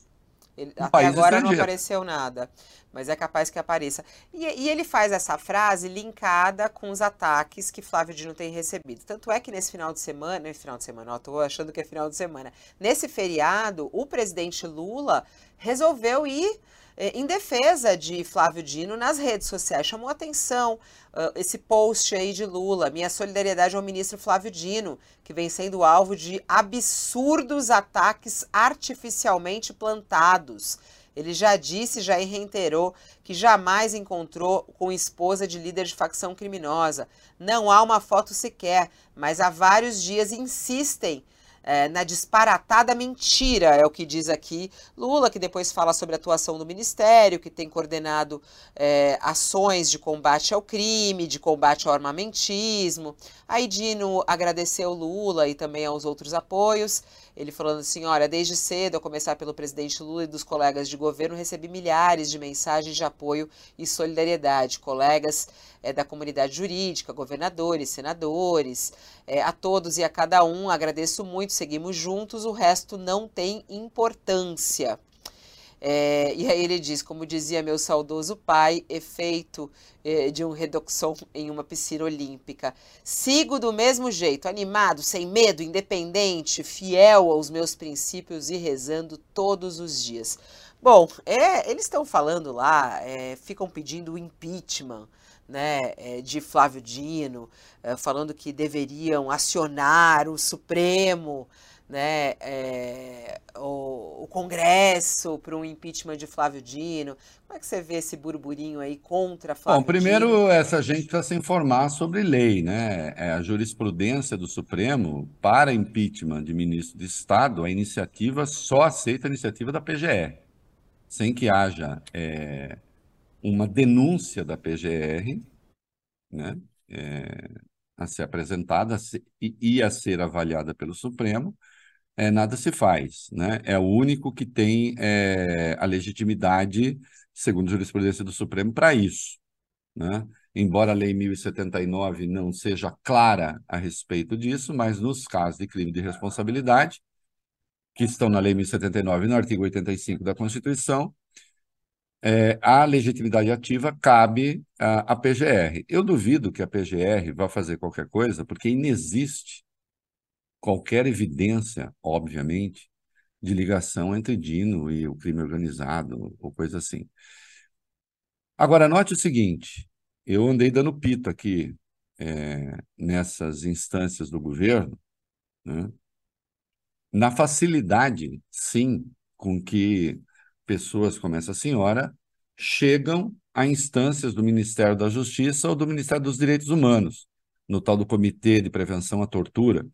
Ele, até agora não apareceu nada, mas é capaz que apareça. E, e, ele faz essa frase linkada com os ataques que Flávio Dino tem recebido. Tanto é que nesse final de semana, nesse final de semana, estou achando que é final de semana, nesse feriado, o presidente Lula resolveu ir em defesa de Flávio Dino nas redes sociais. Chamou atenção uh, esse post aí de Lula. Minha solidariedade ao ministro Flávio Dino, que vem sendo alvo de absurdos ataques artificialmente plantados. Ele já disse, já reiterou que jamais encontrou com esposa de líder de facção criminosa. Não há uma foto sequer, mas há vários dias insistem é, na disparatada mentira, é o que diz aqui Lula, que depois fala sobre a atuação do Ministério, que tem coordenado é, ações de combate ao crime, de combate ao armamentismo. Aí Dino agradeceu Lula e também aos outros apoios. Ele falando assim: olha, desde cedo, a começar pelo presidente Lula e dos colegas de governo, recebi milhares de mensagens de apoio e solidariedade. Colegas é, da comunidade jurídica, governadores, senadores, é, a todos e a cada um, agradeço muito, seguimos juntos, o resto não tem importância. É, e aí ele diz, como dizia meu saudoso pai, efeito é, de um redoxon em uma piscina olímpica. Sigo do mesmo jeito, animado, sem medo, independente, fiel aos meus princípios e rezando todos os dias. Bom, é, eles estão falando lá, é, ficam pedindo o impeachment né, é, de Flávio Dino, é, falando que deveriam acionar o Supremo né, é, o, o, Congresso para um impeachment de Flávio Dino. Como é que você vê esse burburinho aí contra Flávio Bom, primeiro, Dino? essa gente precisa se informar sobre lei, né? É a jurisprudência do Supremo para impeachment de ministro de Estado, a iniciativa só aceita a iniciativa da PGR, sem que haja é, uma denúncia da PGR, né? É, a ser apresentada e a ser avaliada pelo Supremo, é, nada se faz. Né? É o único que tem é, a legitimidade, segundo a jurisprudência do Supremo, para isso. Né? Embora a Lei 1079 não seja clara a respeito disso, mas nos casos de crime de responsabilidade, que estão na Lei 1079 no artigo 85 da Constituição, é, a legitimidade ativa cabe à PGR. Eu duvido que a PGR vá fazer qualquer coisa, porque inexiste qualquer evidência, obviamente, de ligação entre Dino e o crime organizado ou coisa assim. Agora, note o seguinte: eu andei dando pito aqui é, nessas instâncias do governo, né, na facilidade, sim, com que pessoas como essa senhora chegam a instâncias do Ministério da Justiça ou do Ministério dos Direitos Humanos, no tal do Comitê de Prevenção à Tortura,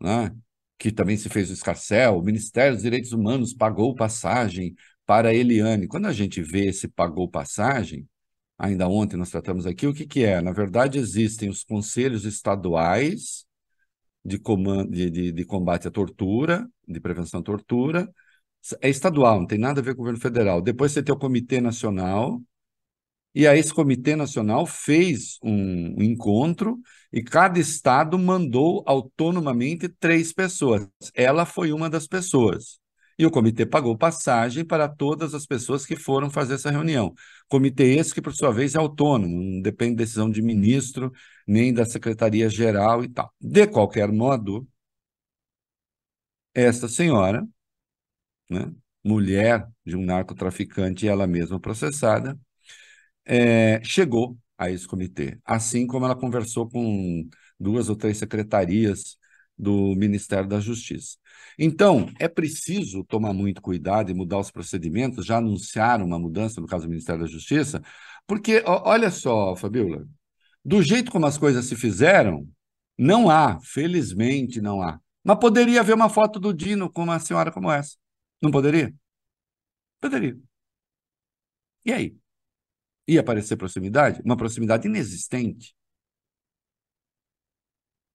né? que também se fez o escarcel, o Ministério dos Direitos Humanos pagou passagem para Eliane. Quando a gente vê esse pagou passagem, ainda ontem nós tratamos aqui, o que, que é? Na verdade, existem os conselhos estaduais de, comando, de, de, de combate à tortura, de prevenção à tortura, é estadual, não tem nada a ver com o governo federal. Depois você tem o Comitê Nacional, e aí esse Comitê Nacional fez um, encontro e cada estado mandou autonomamente três pessoas. Ela foi uma das pessoas. E o comitê pagou passagem para todas as pessoas que foram fazer essa reunião. Comitê esse que, por sua vez, é autônomo, não depende de decisão de ministro, nem da Secretaria-Geral e tal. De qualquer modo, esta senhora, né, mulher de um narcotraficante e ela mesma processada, é, chegou a esse comitê, assim como ela conversou com duas ou três secretarias do Ministério da Justiça. Então, é preciso tomar muito cuidado e mudar os procedimentos, já anunciaram uma mudança no caso do Ministério da Justiça, porque, olha só, Fabiola, do jeito como as coisas se fizeram, não há, felizmente não há. Mas poderia haver uma foto do Dino com uma senhora como essa. Não poderia? Poderia. E aí? Ia aparecer proximidade? Uma proximidade inexistente.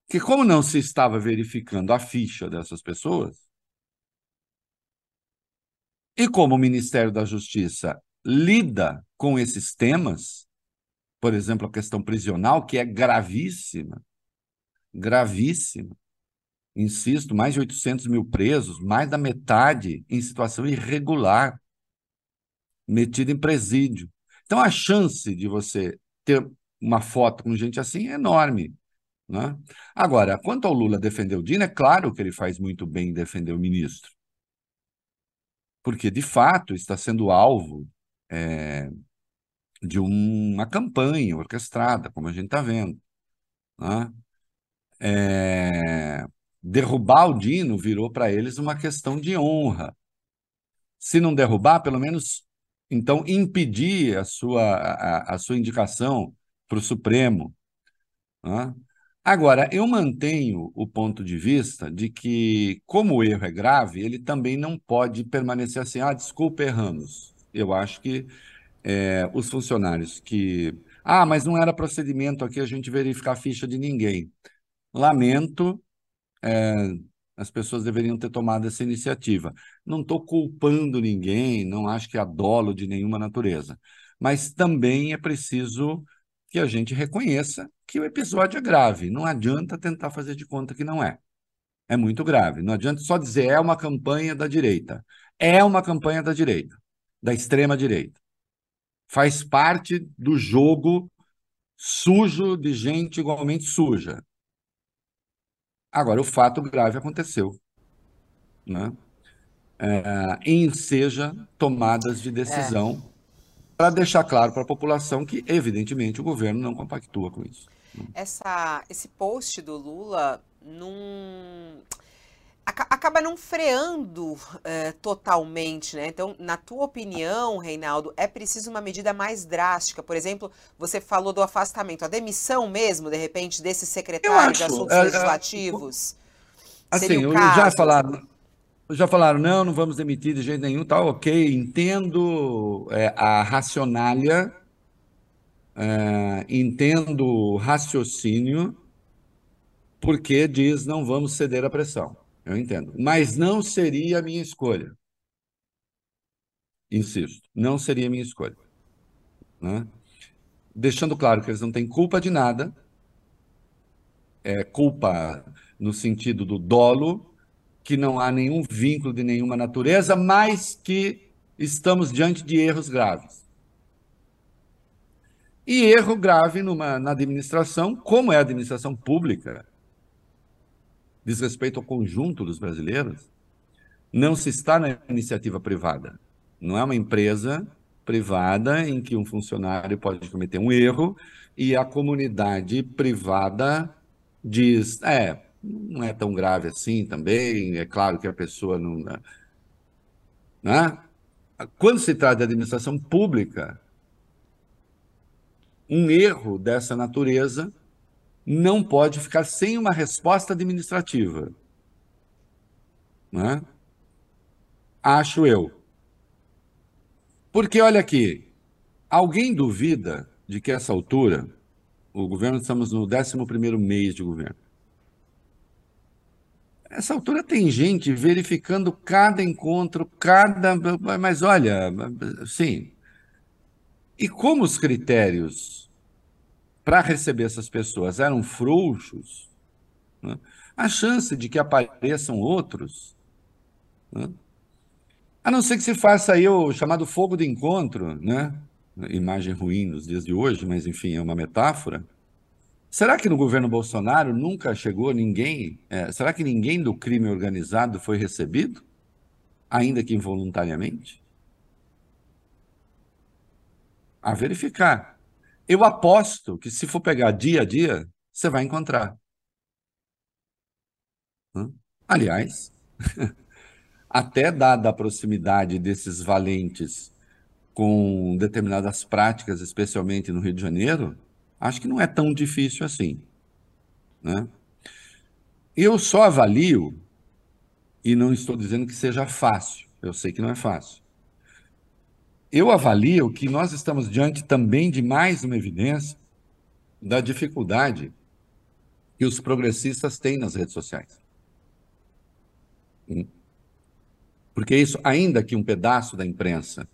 Que como não se estava verificando a ficha dessas pessoas, e como o Ministério da Justiça lida com esses temas, por exemplo, a questão prisional, que é gravíssima, gravíssima. Insisto, mais de 800 mil presos, mais da metade em situação irregular, metido em presídio. Então, a chance de você ter uma foto com gente assim é enorme. Né? Agora, quanto ao Lula defender o Dino, é claro que ele faz muito bem em defender o ministro. Porque, de fato, está sendo alvo é, de uma campanha orquestrada, como a gente está vendo. Né? É, derrubar o Dino virou para eles uma questão de honra. Se não derrubar, pelo menos então impedir a sua, a, a sua indicação para o Supremo. Né? Agora, eu mantenho o ponto de vista de que, como o erro é grave, ele também não pode permanecer assim, ah, desculpa, erramos. Eu acho que é, os funcionários que. Ah, mas não era procedimento aqui a gente verificar a ficha de ninguém. Lamento, é, as pessoas deveriam ter tomado essa iniciativa. Não estou culpando ninguém, não acho que há dolo de nenhuma natureza. Mas também é preciso que a gente reconheça que o episódio é grave. Não adianta tentar fazer de conta que não é. É muito grave. Não adianta só dizer é uma campanha da direita. É uma campanha da direita, da extrema direita faz parte do jogo sujo de gente igualmente suja. Agora, o fato grave aconteceu. Né? É, enseja tomadas de decisão é. para deixar claro para a população que, evidentemente, o governo não compactua com isso. Essa, esse post do Lula não acaba não freando é, totalmente, né? Então, na tua opinião, Reinaldo, é preciso uma medida mais drástica? Por exemplo, você falou do afastamento, a demissão mesmo, de repente, desse secretário acho, de Assuntos é, Legislativos? É, assim, já falaram, já falaram, não, não vamos demitir de jeito nenhum, tá ok, entendo é, a racionalha, é, entendo o raciocínio, porque diz não vamos ceder à pressão. Eu entendo. Mas não seria a minha escolha. Insisto, não seria a minha escolha. Né? Deixando claro que eles não têm culpa de nada, é culpa no sentido do dolo, que não há nenhum vínculo de nenhuma natureza, mas que estamos diante de erros graves. E erro grave numa, na administração, como é a administração pública, diz respeito ao conjunto dos brasileiros, não se está na iniciativa privada. Não é uma empresa privada em que um funcionário pode cometer um erro e a comunidade privada diz: é, não é tão grave assim também, é claro que a pessoa não. Né? Quando se trata de administração pública, um erro dessa natureza não pode ficar sem uma resposta administrativa. Né? Acho eu. Porque, olha aqui, alguém duvida de que essa altura, o governo, estamos no 11 mês de governo, essa altura tem gente verificando cada encontro, cada. Mas olha, sim. E como os critérios para receber essas pessoas eram frouxos, né? a chance de que apareçam outros né? A não ser que se faça aí o chamado fogo de encontro, né? Imagem ruim nos dias de hoje, mas enfim, é uma metáfora. Será que no governo Bolsonaro nunca chegou ninguém? É, será que ninguém do crime organizado foi recebido? Ainda que involuntariamente? A verificar. Eu aposto que se for pegar dia a dia, você vai encontrar. Aliás, até dada a proximidade desses valentes com determinadas práticas, especialmente no Rio de Janeiro, acho que não é tão difícil assim. Né? Eu só avalio, e não estou dizendo que seja fácil, eu sei que não é fácil. Eu avalio que nós estamos diante também de mais uma evidência da dificuldade que os progressistas têm nas redes sociais. Hum. Porque isso, ainda que um pedaço da imprensa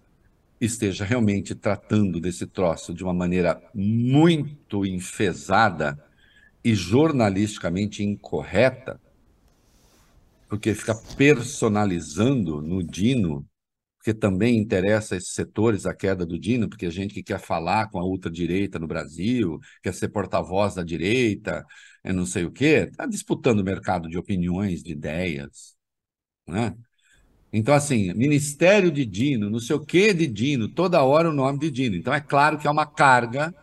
esteja realmente tratando desse troço de uma maneira muito enfesada e jornalisticamente incorreta, porque fica personalizando no Dino, porque também interessa esses setores a queda do Dino, porque a gente que quer falar com a ultradireita no Brasil, quer ser porta-voz da direita, é não sei o quê, está disputando o mercado de opiniões, de ideias, né? Então, assim, Ministério de Dino, não sei o que de Dino, toda hora o nome de Dino. Então, é claro que é uma carga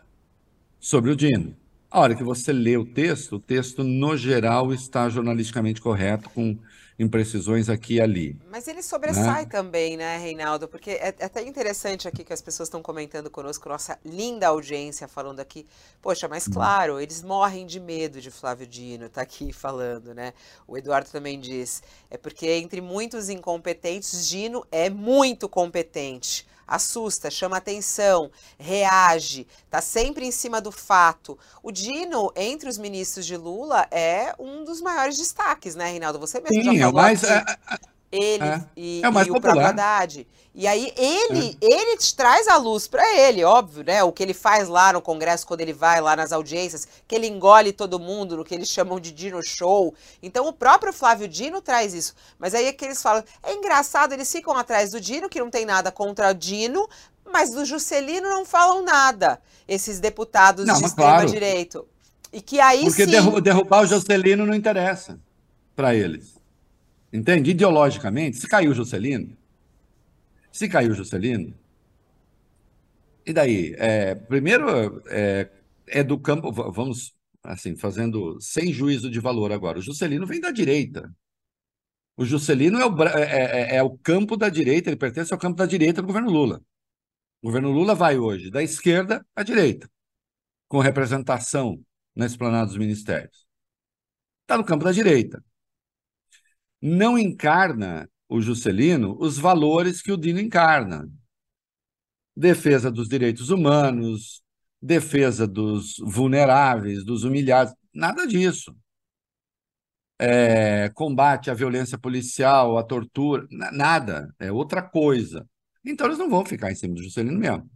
sobre o Dino. A hora que você lê o texto, o texto, no geral, está jornalisticamente correto, com imprecisões aqui e ali. Mas ele sobressai né? também, né, Reinaldo? Porque é, é, até interessante aqui que as pessoas estão comentando conosco, nossa linda audiência falando aqui. Poxa, mas hum. claro, eles morrem de medo de Flávio Dino, tá aqui falando, né? O Eduardo também diz. É porque entre muitos incompetentes, Dino é muito competente assusta, chama atenção, reage, está sempre em cima do fato. O Dino, entre os ministros de Lula, é um dos maiores destaques, né, Reinaldo? Você mesmo Sim, já falou é, ele é, e, é o, mais e o próprio Haddad. E aí ele, é. ele traz a luz para ele, óbvio, né? O que ele faz lá no Congresso quando ele vai lá nas audiências, que ele engole todo mundo no que eles chamam de Dino Show. Então o próprio Flávio Dino traz isso. Mas aí é que eles falam, é engraçado, eles ficam atrás do Dino, que não tem nada contra o Dino, mas do Juscelino não falam nada, esses deputados não, de extrema-direito. Claro. E que aí Porque sim... derrubar o Juscelino não interessa para eles. Entende? Ideologicamente, se caiu Juscelino, se caiu Juscelino, e daí? É, primeiro, é, é, do campo, vamos assim, fazendo sem juízo de valor agora. O Juscelino vem da direita. O Juscelino é o, é, é, é, o campo da direita, ele pertence ao campo da direita do governo Lula. O governo Lula vai hoje da esquerda à direita, com representação na esplanada dos ministérios. Está no campo da direita não encarna o Juscelino os valores que o Dino encarna. Defesa dos direitos humanos, defesa dos vulneráveis, dos humilhados, nada disso. É, combate à violência policial, à tortura, nada, é outra coisa. Então eles não vão ficar em cima do Juscelino mesmo.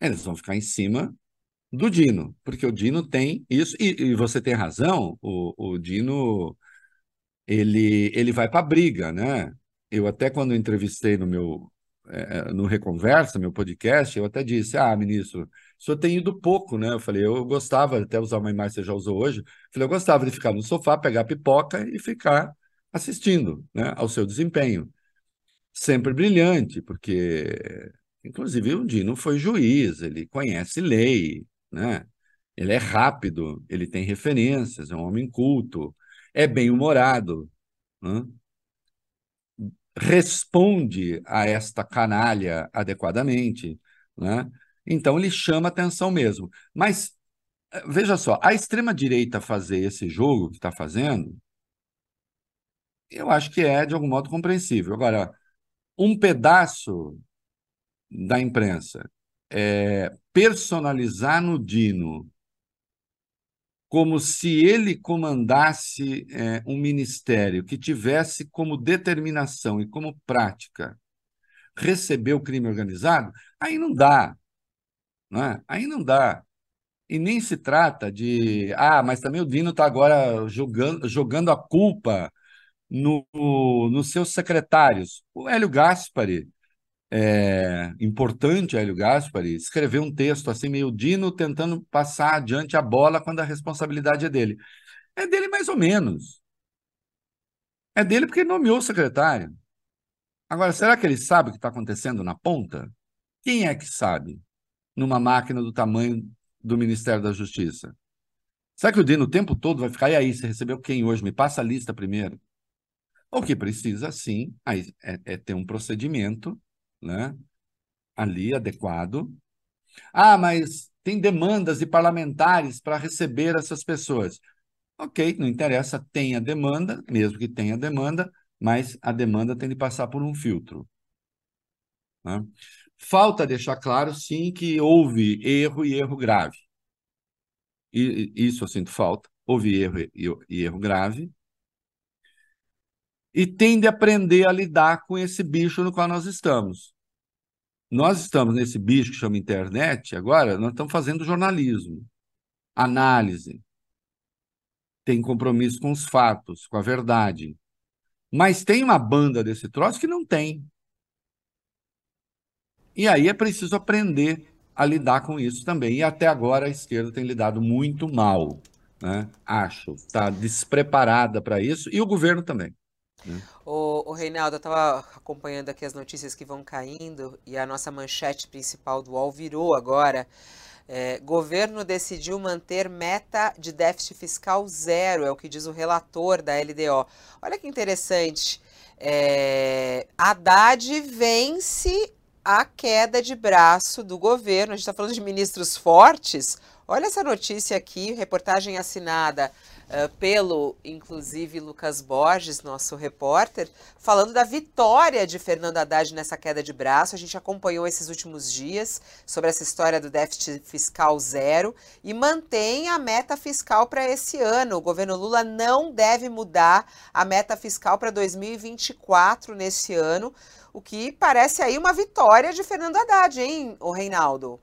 Eles vão ficar em cima do Dino, porque o Dino tem isso, e, e você tem razão, o, o Dino ele, ele vai para a briga, né? Eu até quando entrevistei no meu é, no Reconversa, meu podcast, eu até disse, ah, ministro, o senhor tem ido pouco, né? Eu falei, eu gostava, até usar uma imagem que você já usou hoje, eu falei, eu gostava de ficar no sofá, pegar pipoca e ficar assistindo né, ao seu desempenho. Sempre brilhante, porque, inclusive, o Dino foi juiz, ele conhece lei, né? Ele é rápido, ele tem referências, é um homem culto, é bem-humorado, né? responde a esta canalha adequadamente, né? então ele chama atenção mesmo. Mas veja só, a extrema-direita fazer esse jogo que está fazendo, eu acho que é de algum modo compreensível. Agora, um pedaço da imprensa é, personalizar no Dino como se ele comandasse é, um ministério que tivesse como determinação e como prática receber o crime organizado, aí não dá. É? Aí não dá. E nem se trata de, ah, mas também o Dino está agora jogando, jogando a culpa no, nos seus secretários. O Hélio Gaspari, é, importante Hélio Gaspari, escreveu um texto assim, meio Dino tentando passar adiante a bola quando a responsabilidade é dele. É dele mais ou menos. É dele porque ele nomeou o secretário. Agora, será que ele sabe o que está acontecendo na ponta? Quem é que sabe numa máquina do tamanho do Ministério da Justiça? Será que o Dino o tempo todo vai ficar, e aí, você recebeu quem hoje? Me passa a lista primeiro. O que precisa, sim, é, é ter um procedimento né, ali adequado. Ah, mas tem demandas de parlamentares para receber essas pessoas. Ok, não interessa, tem a demanda, mesmo que tenha demanda, mas a demanda tem de passar por um filtro. Né? Falta deixar claro, sim, que houve erro e erro grave. E, isso eu sinto falta. Houve erro e, e erro grave. E tem de aprender a lidar com esse bicho no qual nós estamos. Nós estamos nesse bicho que chama internet, agora nós estamos fazendo jornalismo, análise, tem compromisso com os fatos, com a verdade. Mas tem uma banda desse troço que não tem. E aí é preciso aprender a lidar com isso também. E até agora a esquerda tem lidado muito mal, né? acho. Está despreparada para isso, e o governo também. Né? O, o Reinaldo, eu estava acompanhando aqui as notícias que vão caindo e a nossa manchete principal do UOL virou agora. É, governo decidiu manter meta de déficit fiscal zero, é o que diz o relator da LDO. Olha que interessante. É, Haddad vence a queda de braço do governo. A gente está falando de ministros fortes. Olha essa notícia aqui, reportagem assinada uh, pelo, inclusive, Lucas Borges, nosso repórter, falando da vitória de Fernando Haddad nessa queda de braço. A gente acompanhou esses últimos dias sobre essa história do déficit fiscal zero e mantém a meta fiscal para esse ano. O governo Lula não deve mudar a meta fiscal para 2024 nesse ano o que parece aí uma vitória de Fernando Haddad, hein, o Reinaldo?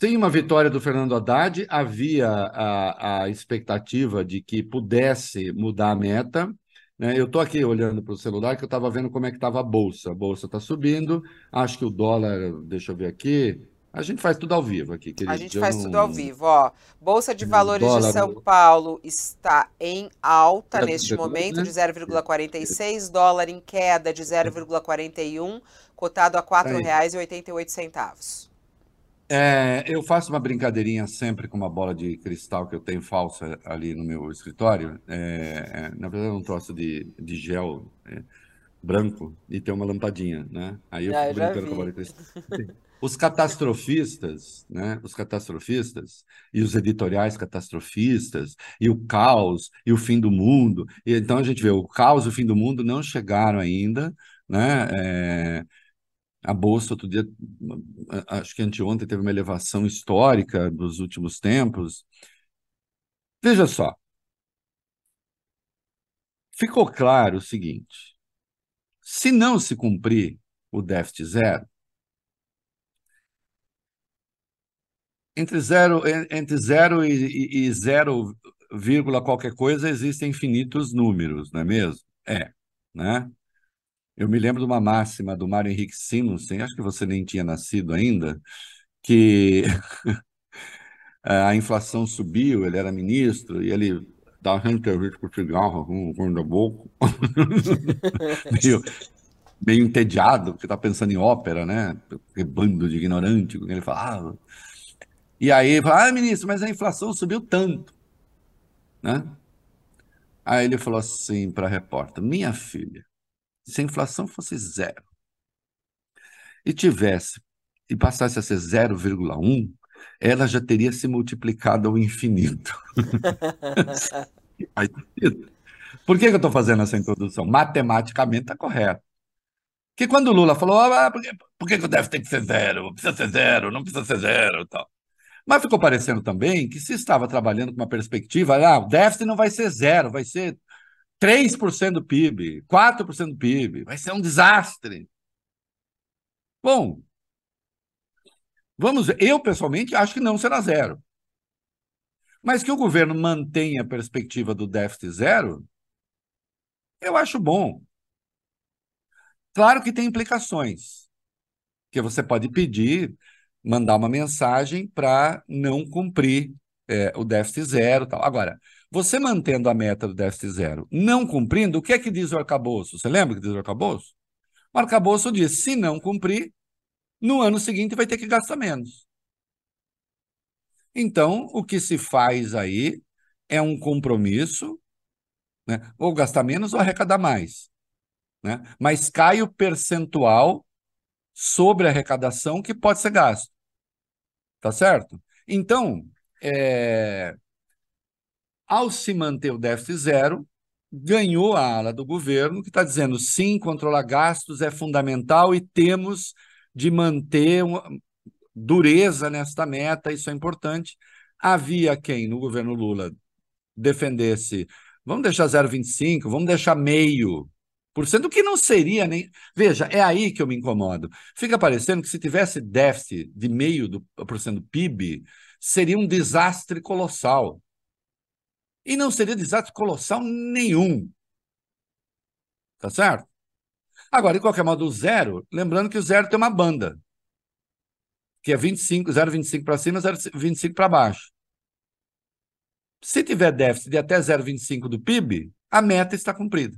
Sim, uma vitória do Fernando Haddad. Havia a, a expectativa de que pudesse mudar a meta. Né? Eu estou aqui olhando para o celular que eu estava vendo como é que estava a Bolsa. A Bolsa está subindo. Acho que o dólar, deixa eu ver aqui, a gente faz tudo ao vivo aqui, querido. A gente faz tudo ao vivo, ó. Bolsa de Valores de São Paulo está em alta neste momento, né? de 0,46, dólar em queda de 0,41, cotado a R$ 4,88. É, eu faço uma brincadeirinha sempre com uma bola de cristal que eu tenho falsa ali no meu escritório. É, é, na verdade, é um troço de, de gel é, branco e tem uma lampadinha, né? Aí eu fico brincando com a bola de cristal. Os catastrofistas, né? Os catastrofistas e os editoriais catastrofistas e o caos e o fim do mundo. E, então a gente vê o caos e o fim do mundo não chegaram ainda, né? É, a bolsa outro dia, acho que anteontem teve uma elevação histórica dos últimos tempos. Veja só, ficou claro o seguinte: se não se cumprir o déficit zero entre zero, entre zero e, e zero vírgula qualquer coisa existem infinitos números, não é mesmo? É, né? Eu me lembro de uma máxima do Mário Henrique Simonsen, acho que você nem tinha nascido ainda, que a inflação subiu, ele era ministro, e ele uma entrevista com cigarro, com, da boca, meio, meio entediado, porque está pensando em ópera, né? Que bando de ignorante, com que ele falava. E aí fala, ah, ministro, mas a inflação subiu tanto. Né? Aí ele falou assim para a repórter: Minha filha, se a inflação fosse zero e tivesse e passasse a ser 0,1, ela já teria se multiplicado ao infinito. Por que, que eu estou fazendo essa introdução? Matematicamente está correto. Porque quando o Lula falou, ah, por, que, por que, que deve ter que ser zero? Precisa ser zero, não precisa ser zero tal. Mas ficou parecendo também que se estava trabalhando com uma perspectiva, ah, o déficit não vai ser zero, vai ser 3% do PIB, 4% do PIB, vai ser um desastre. Bom, vamos ver. Eu, pessoalmente, acho que não será zero. Mas que o governo mantenha a perspectiva do déficit zero, Eu acho bom. Claro que tem implicações, que você pode pedir, mandar uma mensagem para não cumprir é, o déficit zero tal. Agora, você mantendo a meta do déficit zero, não cumprindo, o que é que diz o arcabouço? Você lembra que diz o arcabouço? O arcabouço diz, se não cumprir, no ano seguinte vai ter que gastar menos. Então, o que se faz aí é um compromisso, né? ou gastar menos ou arrecadar mais. Né? Mas cai o percentual sobre a arrecadação que pode ser gasto. Tá certo? Então, é... ao se manter o déficit zero, ganhou a ala do governo que está dizendo sim, controlar gastos é fundamental e temos de manter dureza nesta meta, isso é importante. Havia quem no governo Lula defendesse, vamos deixar 0,25, vamos deixar meio por cento, que não seria nem. Veja, é aí que eu me incomodo. Fica parecendo que se tivesse déficit de meio do, por cento do PIB, seria um desastre colossal. E não seria desastre colossal nenhum. Tá certo? Agora, de qualquer modo, o zero, lembrando que o zero tem uma banda, que é 25, 0,25 para cima, 0,25 para baixo. Se tiver déficit de até 0,25 do PIB, a meta está cumprida.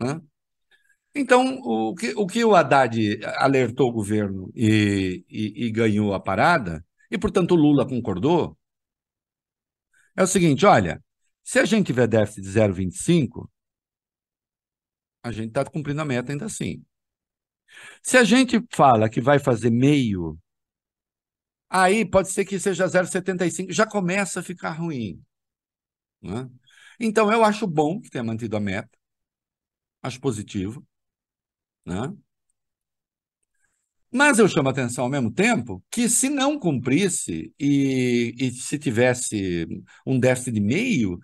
Né? Então, o que, o que o Haddad alertou o governo e, e, e ganhou a parada, e portanto o Lula concordou, é o seguinte: olha, se a gente tiver déficit de 0,25, a gente está cumprindo a meta ainda assim. Se a gente fala que vai fazer meio, aí pode ser que seja 0,75, já começa a ficar ruim. Né? Então, eu acho bom que tenha mantido a meta, acho positivo. Né? Mas eu chamo a atenção ao mesmo tempo que, se não cumprisse e, e se tivesse um déficit de meio,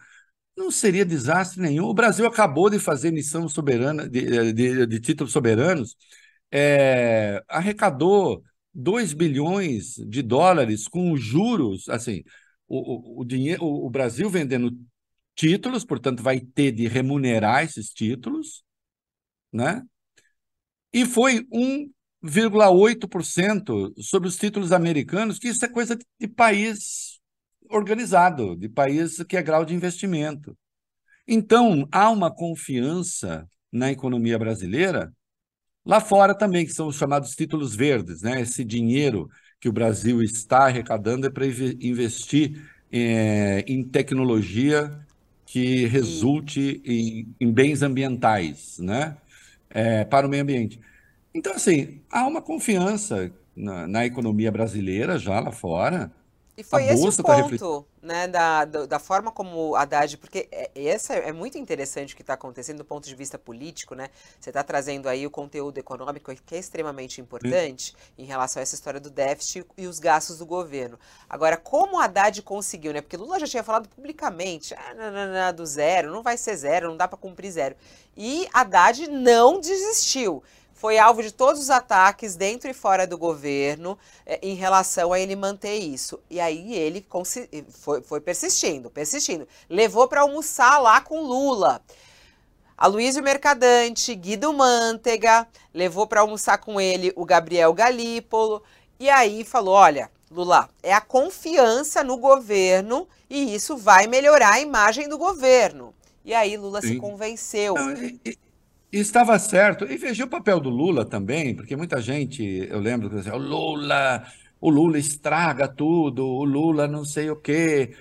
não seria desastre nenhum. O Brasil acabou de fazer emissão soberana de, de, de títulos soberanos, é, arrecadou 2 bilhões de dólares com juros, assim, o, o, o, dinheiro, o, o Brasil vendendo títulos, portanto, vai ter de remunerar esses títulos, né? E foi 1,8% sobre os títulos americanos, que isso é coisa de país organizado, de país que é grau de investimento. Então, há uma confiança na economia brasileira lá fora também, que são os chamados títulos verdes, né? Esse dinheiro que o Brasil está arrecadando é para investir é, em tecnologia que resulte em, em bens ambientais, né? É, para o meio ambiente. Então, assim, há uma confiança na, na economia brasileira já lá fora, e foi esse o ponto, tá né, da, da, forma como Haddad, porque é, essa é muito interessante o que está acontecendo do ponto de vista político, né? Você está trazendo aí o conteúdo econômico que é extremamente importante Sim. em relação a essa história do déficit e os gastos do governo. Agora, como Haddad conseguiu, né? Porque Lula já tinha falado publicamente, ah, não, não, não, do zero, não vai ser zero, não dá para cumprir zero. E Haddad não desistiu foi alvo de todos os ataques dentro e fora do governo eh, em relação a ele manter isso. E aí ele foi, foi persistindo, persistindo. Levou para almoçar lá com Lula. Aloysio Mercadante, Guido Mantega, levou para almoçar com ele o Gabriel Galípolo. E aí falou: olha, Lula, é a confiança no governo e isso vai melhorar a imagem do governo. E aí Lula Sim. se convenceu. Não, e, e estava certo. E veja o papel do Lula também, porque muita gente, eu lembro que dizia, o Lula, o Lula estraga tudo, o Lula não sei o quê.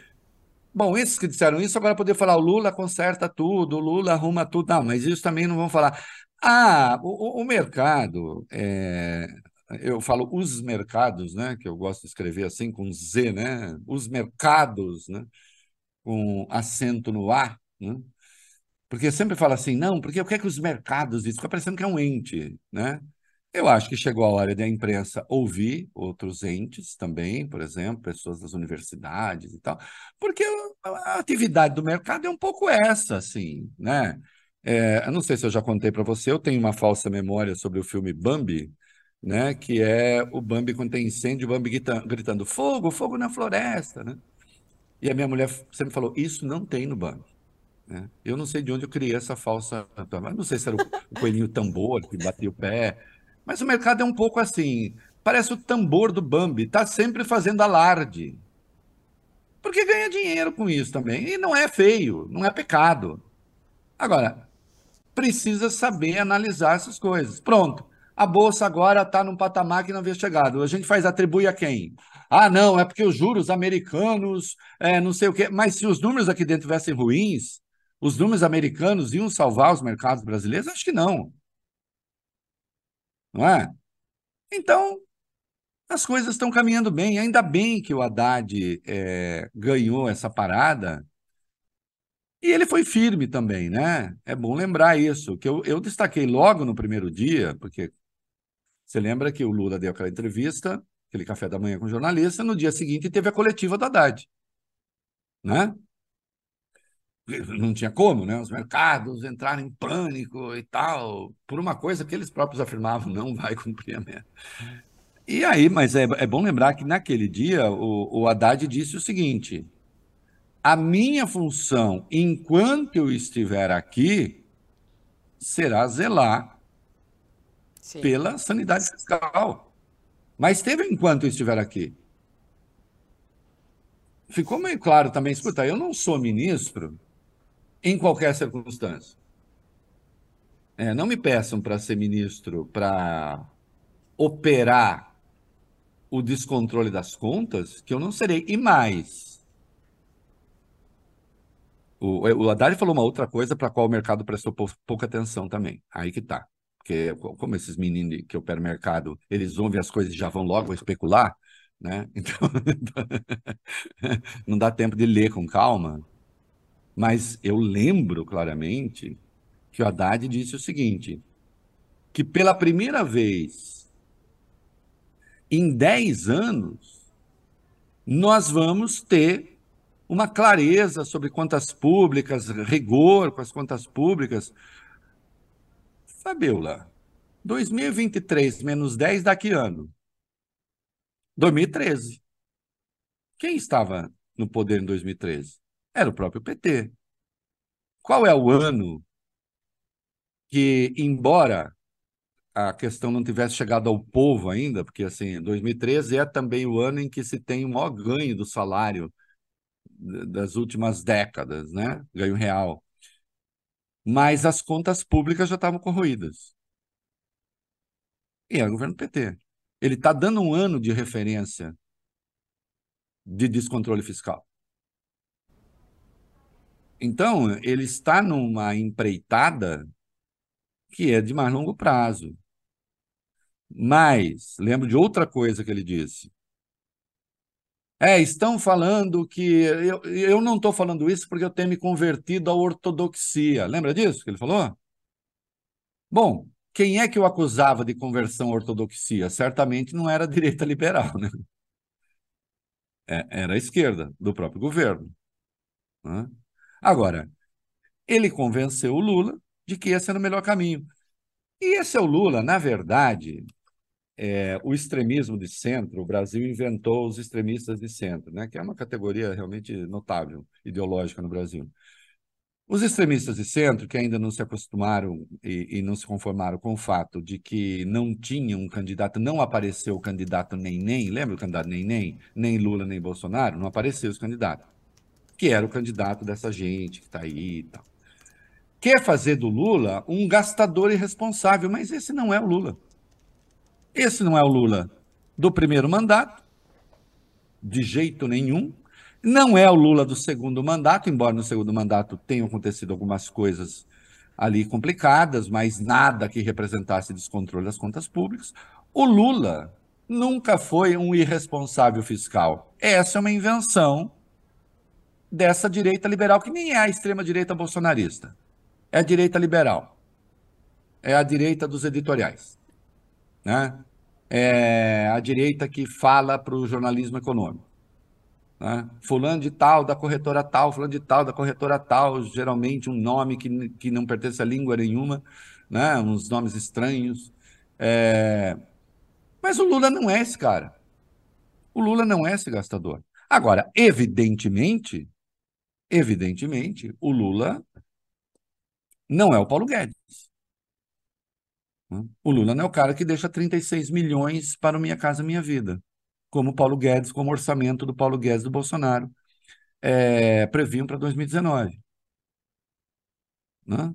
Bom, esses que disseram isso agora poder falar, o Lula conserta tudo, o Lula arruma tudo. Não, mas isso também não vão falar. Ah, o, o mercado, é, eu falo os mercados, né, que eu gosto de escrever assim com Z, né, os mercados, né, com acento no A, né, porque sempre fala assim, não, porque o que é que os mercados dizem? Fica parecendo que é um ente, né? Eu acho que chegou a hora da imprensa ouvir outros entes também, por exemplo, pessoas das universidades e tal, porque a atividade do mercado é um pouco essa, assim, né? É, eu não sei se eu já contei para você, eu tenho uma falsa memória sobre o filme Bambi, né? Que é o Bambi quando tem incêndio, o Bambi gritando, fogo, fogo na floresta, né? E a minha mulher sempre falou, isso não tem no Bambi. Né? Eu não sei de onde eu criei essa falsa. Não sei se era o, coelhinho tambor que batia o pé, mas o mercado é um pouco assim. Parece o tambor do Bambi, está sempre fazendo alarde. Porque ganha dinheiro com isso também. E não é feio, não é pecado. Agora, precisa saber analisar essas coisas. Pronto. A bolsa agora está num patamar que não havia chegado. A gente faz atribui a quem? Ah, não, é porque os juros americanos, é, não sei o quê. Mas se os números aqui dentro tivessem ruins, os números americanos iam salvar os mercados brasileiros? Acho que não. Não é? Então, as coisas estão caminhando bem. Ainda bem que o Haddad é, ganhou essa parada. E ele foi firme também, né? É bom lembrar isso, que eu, eu destaquei logo no primeiro dia, porque você lembra que o Lula deu aquela entrevista, aquele café da manhã com o jornalista, no dia seguinte teve a coletiva do Haddad, né? Não tinha como, né? Os mercados entraram em pânico e tal, por uma coisa que eles próprios afirmavam, não vai cumprir a meta. E aí, mas é, é bom lembrar que naquele dia o, o Haddad disse o seguinte: a minha função, enquanto eu estiver aqui, será zelar Sim. pela sanidade fiscal. Mas teve enquanto eu estiver aqui. Ficou meio claro também, escuta, eu não sou ministro em qualquer circunstância. É, não me peçam para ser ministro para operar o descontrole das contas, que eu não serei. E mais, o, o Haddad falou uma outra coisa para a qual o mercado prestou pouca atenção também. Aí que tá. Porque como esses meninos que operam mercado, eles ouvem as coisas e já vão logo especular, né? Então, não dá tempo de ler com calma. Mas eu lembro claramente que o Haddad disse o seguinte, que pela primeira vez em 10 anos, nós vamos ter uma clareza sobre contas públicas, rigor com as contas públicas. Fabiola, 2023 menos 10 daqui ano? 2013. Quem estava no poder em 2013? Era o próprio PT. Qual é o ano que, embora a questão não tivesse chegado ao povo ainda, porque assim, 2013 é também o ano em que se tem o maior ganho do salário das últimas décadas, né? Ganho real. Mas as contas públicas já estavam corroídas. E era o governo PT. Ele está dando um ano de referência de descontrole fiscal. Então, ele está numa empreitada que é de mais longo prazo. Mas, lembro de outra coisa que ele disse. É, estão falando que. Eu, eu não estou falando isso porque eu tenho me convertido à ortodoxia. Lembra disso que ele falou? Bom, quem é que o acusava de conversão à ortodoxia? Certamente não era a direita liberal, né? É, era a esquerda, do próprio governo. Né? Agora, ele convenceu o Lula de que esse era o melhor caminho. E esse é o Lula, na verdade, é, o extremismo de centro, o Brasil inventou os extremistas de centro, né, que é uma categoria realmente notável, ideológica no Brasil. Os extremistas de centro, que ainda não se acostumaram e, e, não se conformaram com o fato de que não tinha um candidato, não apareceu o candidato nem nem, lembra o candidato nem nem? Nem Lula, nem Bolsonaro, não apareceu os candidatos, que era o candidato dessa gente que está aí e tal. Quer fazer do Lula um gastador irresponsável, mas esse não é o Lula. Esse não é o Lula do primeiro mandato, de jeito nenhum. Não é o Lula do segundo mandato, embora no segundo mandato tenham acontecido algumas coisas ali complicadas, mas nada que representasse descontrole das contas públicas. O Lula nunca foi um irresponsável fiscal. Essa é uma invenção dessa direita liberal, que nem é a extrema-direita bolsonarista. É a direita liberal. É a direita dos editoriais né? É a direita que fala para o jornalismo econômico. Né? Fulano de tal, da corretora tal, fulano de tal, da corretora tal, geralmente um nome que, que não pertence a língua nenhuma, né? uns nomes estranhos. É... Mas o Lula não é esse cara. O Lula não é esse gastador. Agora, evidentemente, evidentemente, o Lula não é o Paulo Guedes. O Lula não é o cara que deixa 36 milhões para o Minha Casa Minha Vida, como o Paulo Guedes, como o orçamento do Paulo Guedes do Bolsonaro é, previam para 2019. Né?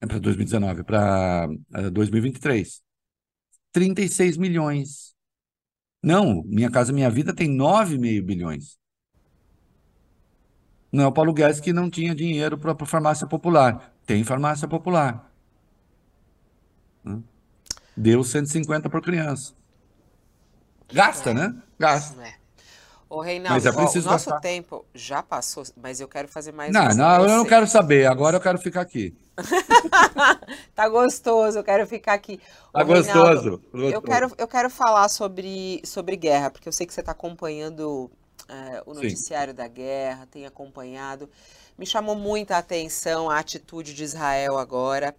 É para 2019, para 2023. 36 milhões. Não, Minha Casa Minha Vida tem 9,5 bilhões. Não é o Paulo Guedes que não tinha dinheiro para a farmácia popular. Tem farmácia popular. Deu 150 por criança. Gasta, né? Gasta. É. Ô, Reinaldo, Mas é ó, o nosso gastar. tempo já passou, mas eu quero fazer mais Não, não, eu não quero saber. Agora eu quero ficar aqui. Tá gostoso, eu quero ficar aqui. Ô, Tá Reinaldo, gostoso. Eu gostoso. quero, eu quero falar sobre, sobre guerra, porque eu sei que você está acompanhando é, o Sim. noticiário da guerra, tem acompanhado. Me chamou muita atenção a atitude de Israel agora,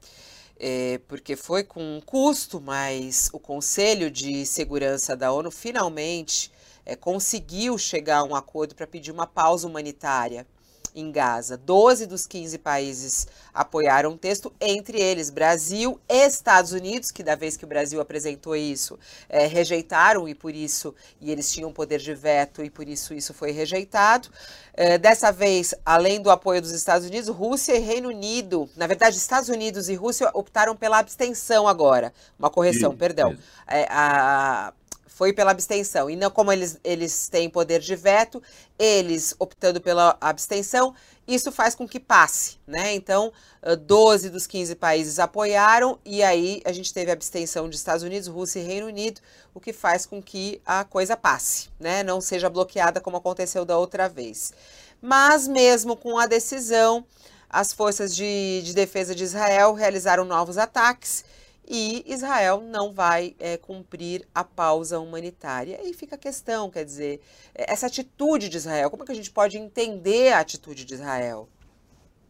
é, porque foi com um custo, mas o Conselho de Segurança da ONU finalmente é, conseguiu chegar a um acordo para pedir uma pausa humanitária em Gaza. 12 dos 15 países apoiaram o texto, entre eles Brasil e Estados Unidos, que da vez que o Brasil apresentou isso, eh, rejeitaram e por isso, e eles tinham poder de veto e por isso isso foi rejeitado. Eh, dessa vez, além do apoio dos Estados Unidos, Rússia e Reino Unido, na verdade, Estados Unidos e Rússia optaram pela abstenção agora. Uma correção, Isso, perdão. isso. É, a- foi pela abstenção. E não como eles, eles têm poder de veto, eles optando pela abstenção, isso faz com que passe, né? Então, eh, 12 dos 15 países apoiaram, e aí a gente teve abstenção de Estados Unidos, Rússia e Reino Unido, o que faz com que a coisa passe, né? Não seja bloqueada como aconteceu da outra vez. Mas mesmo com a decisão, as forças de, de defesa de Israel realizaram novos ataques e Israel não vai eh, cumprir a pausa humanitária. E fica a questão, quer dizer, eh, essa atitude de Israel, como é que a gente pode entender a atitude de Israel?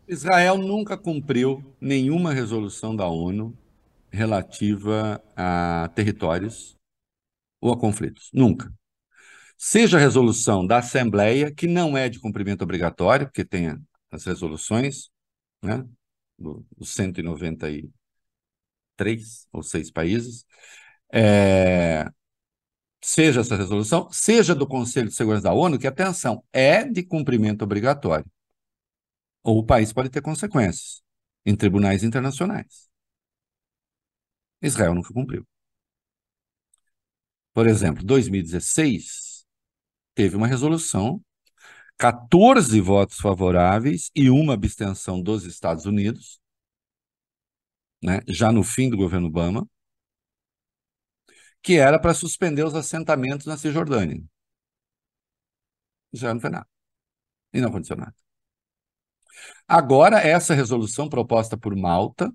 Israel nunca cumpriu nenhuma resolução da ONU relativa a territórios ou a conflitos. Nunca. Seja a resolução da Assembleia, que não é de cumprimento obrigatório, porque tem as resoluções, né, do- dos 193 ou seis países, é, seja essa resolução, seja do Conselho de Segurança da ONU, que, atenção, é de cumprimento obrigatório ou o país pode ter consequências em tribunais internacionais. Israel nunca cumpriu. Por exemplo, 2016 teve uma resolução, 14 votos favoráveis e uma abstenção dos Estados Unidos, né, já no fim do governo Obama, que era para suspender os assentamentos na Cisjordânia. Já não foi nada. E não aconteceu nada. Agora, essa resolução proposta por Malta,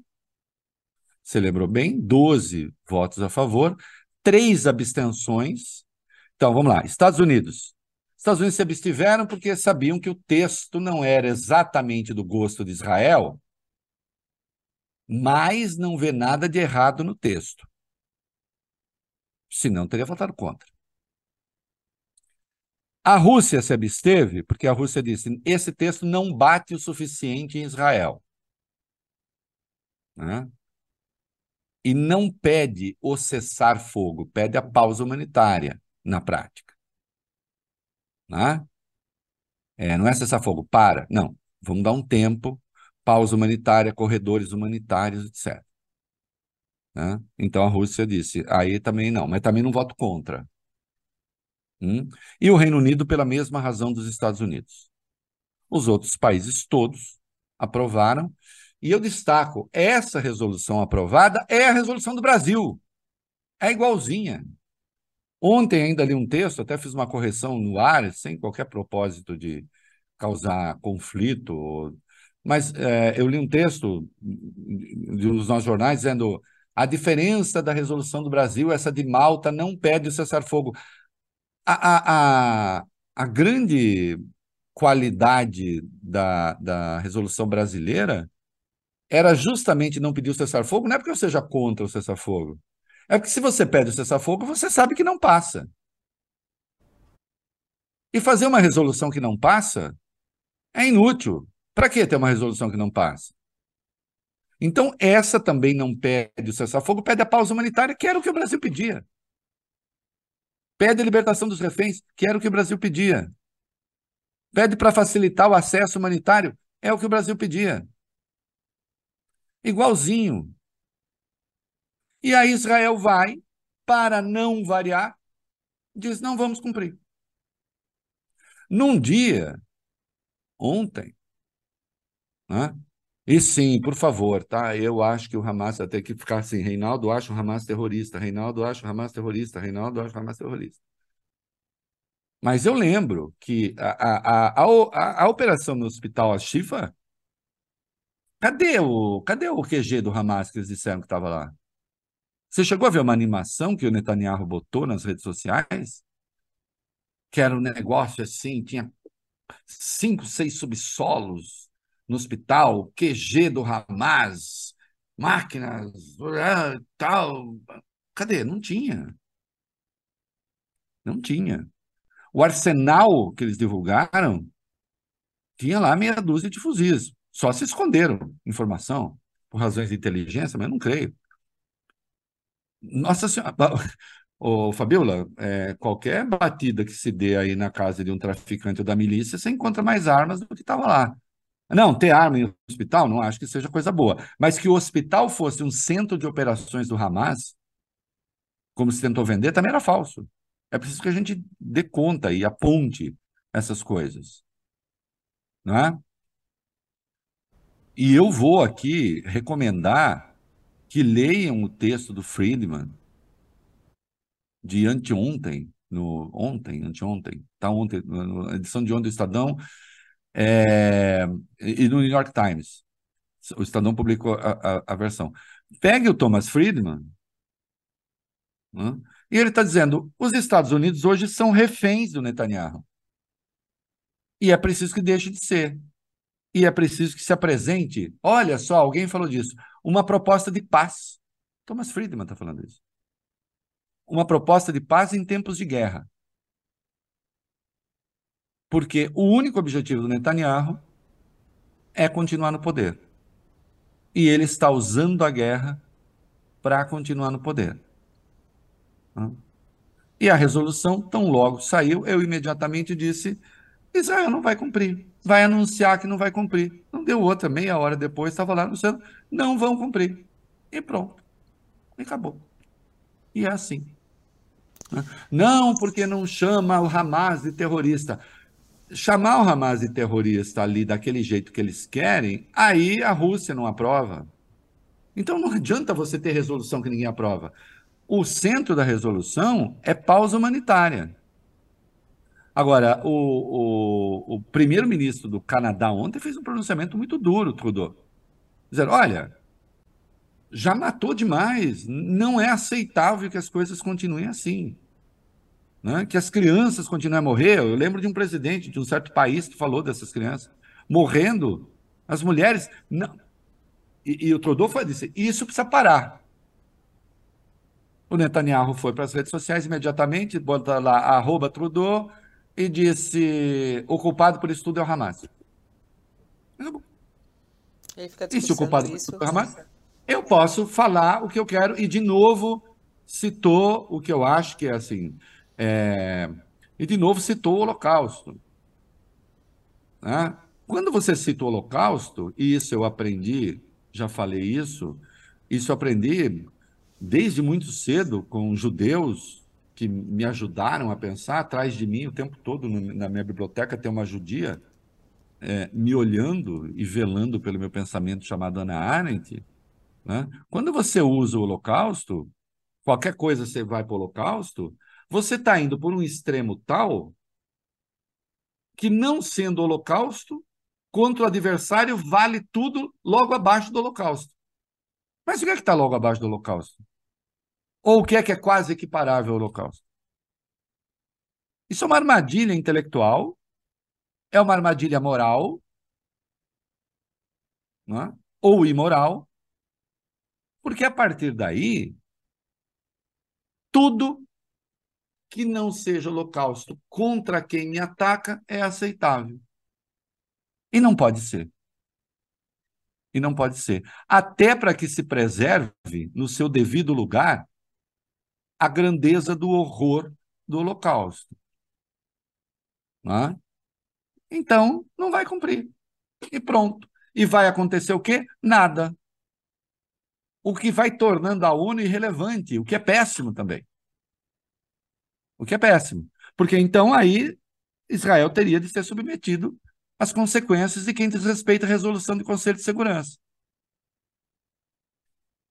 você lembrou bem, 12 votos a favor, três abstenções. Então, vamos lá. Estados Unidos. Estados Unidos se abstiveram porque sabiam que o texto não era exatamente do gosto de Israel, mas não vê nada de errado no texto. Senão, teria votado contra. A Rússia se absteve porque a Rússia disse: esse texto não bate o suficiente em Israel. Né? E não pede o cessar-fogo, pede a pausa humanitária na prática. Né? É, não é cessar-fogo, para. Não, vamos dar um tempo, pausa humanitária, corredores humanitários, etc. Né? Então a Rússia disse: aí também não, mas também não voto contra. Hum? E o Reino Unido pela mesma razão dos Estados Unidos. Os outros países todos aprovaram. E eu destaco, essa resolução aprovada é a resolução do Brasil. É igualzinha. Ontem ainda li um texto, até fiz uma correção no ar, sem qualquer propósito de causar conflito, mas é, eu li um texto de um dos nossos jornais dizendo a diferença da resolução do Brasil, essa de Malta, não pede o cessar-fogo. A, a, a, a grande qualidade da, da resolução brasileira era justamente não pedir o cessar-fogo, não é porque eu seja contra o cessar-fogo. É porque se você pede o cessar-fogo, você sabe que não passa. E fazer uma resolução que não passa é inútil. Para que ter uma resolução que não passa? Então, essa também não pede o cessar-fogo, pede a pausa humanitária, que era o que o Brasil pedia. Pede a libertação dos reféns, que era o que o Brasil pedia. Pede para facilitar o acesso humanitário, é o que o Brasil pedia. Igualzinho. E aí Israel vai, para não variar, diz: não vamos cumprir. Num dia, ontem, né? E sim, por favor, tá? Eu acho que o Hamas ter que ficar assim. Reinaldo acha o Hamas terrorista. Reinaldo acha o Hamas terrorista. Reinaldo acha o Hamas terrorista. Mas eu lembro que a, a, a, a, a operação no hospital Ashifa, cadê o, cadê o QG do Hamas que eles disseram que estava lá? Você chegou a ver uma animação que o Netanyahu botou nas redes sociais? Que era um negócio assim, tinha cinco, seis subsolos no hospital, QG do Hamas, máquinas, ah, tal. Cadê? Não tinha. Não tinha. O arsenal que eles divulgaram tinha lá meia dúzia de fuzis. Só se esconderam informação por razões de inteligência, mas não creio. Nossa Senhora. Ô, Fabiola, é, qualquer batida que se dê aí na casa de um traficante ou da milícia, você encontra mais armas do que estava lá. Não, ter arma em hospital, não acho que seja coisa boa. Mas que o hospital fosse um centro de operações do Hamas, como se tentou vender, também era falso. É preciso que a gente dê conta e aponte essas coisas. Não é? E eu vou aqui recomendar que leiam o texto do Friedman de anteontem, no ontem, anteontem, tá ontem, na edição de ontem do Estadão, é, e no New York Times. O Estadão publicou a, a, a versão. Pegue o Thomas Friedman, né, e ele está dizendo: os Estados Unidos hoje são reféns do Netanyahu. E é preciso que deixe de ser. E é preciso que se apresente. Olha só, alguém falou disso uma proposta de paz. Thomas Friedman está falando isso. Uma proposta de paz em tempos de guerra. Porque o único objetivo do Netanyahu é continuar no poder. E ele está usando a guerra para continuar no poder. E a resolução, tão logo saiu, eu imediatamente disse: Israel não vai cumprir vai anunciar que não vai cumprir. Não deu outra, meia hora depois estava lá anunciando, não vão cumprir. E pronto. E acabou. E é assim. Não, porque não chama o Hamas de terrorista. Chamar o Hamas de terrorista ali daquele jeito que eles querem, aí a Rússia não aprova. Então não adianta você ter resolução que ninguém aprova. O centro da resolução é pausa humanitária. Agora, o, o, o primeiro-ministro do Canadá ontem fez um pronunciamento muito duro, Trudeau. Dizendo, olha, já matou demais, não é aceitável que as coisas continuem assim. Né? Que as crianças continuem a morrer. Eu lembro de um presidente de um certo país que falou dessas crianças morrendo. As mulheres. Não. E, e o Trudeau foi disse: isso precisa parar. O Netanyahu foi para as redes sociais imediatamente, bota lá, arroba Trudeau, e disse: o culpado por isso tudo é o Hamas. E se o culpado por isso é o Hamas, eu posso falar o que eu quero e, de novo, citou o que eu acho que é assim. É... E, de novo, citou o Holocausto. Né? Quando você cita o Holocausto, e isso eu aprendi, já falei isso, isso eu aprendi desde muito cedo com judeus que me ajudaram a pensar, atrás de mim o tempo todo na minha biblioteca tem uma judia é, me olhando e velando pelo meu pensamento chamado Ana Arendt. Né? Quando você usa o Holocausto, qualquer coisa você vai para o Holocausto, você está indo por um extremo tal que, não sendo Holocausto, contra o adversário vale tudo logo abaixo do Holocausto. Mas o que é que está logo abaixo do Holocausto? Ou o que é que é quase equiparável ao Holocausto? Isso é uma armadilha intelectual, é uma armadilha moral, é? ou imoral, porque a partir daí, tudo que não seja holocausto contra quem me ataca é aceitável. E não pode ser. E não pode ser. Até para que se preserve, no seu devido lugar, a grandeza do horror do Holocausto. Não é? Então, não vai cumprir. E pronto. E vai acontecer o quê? Nada. O que vai tornando a ONU irrelevante, o que é péssimo também. O que é péssimo. Porque então aí Israel teria de ser submetido às consequências de quem desrespeita a resolução do Conselho de Segurança.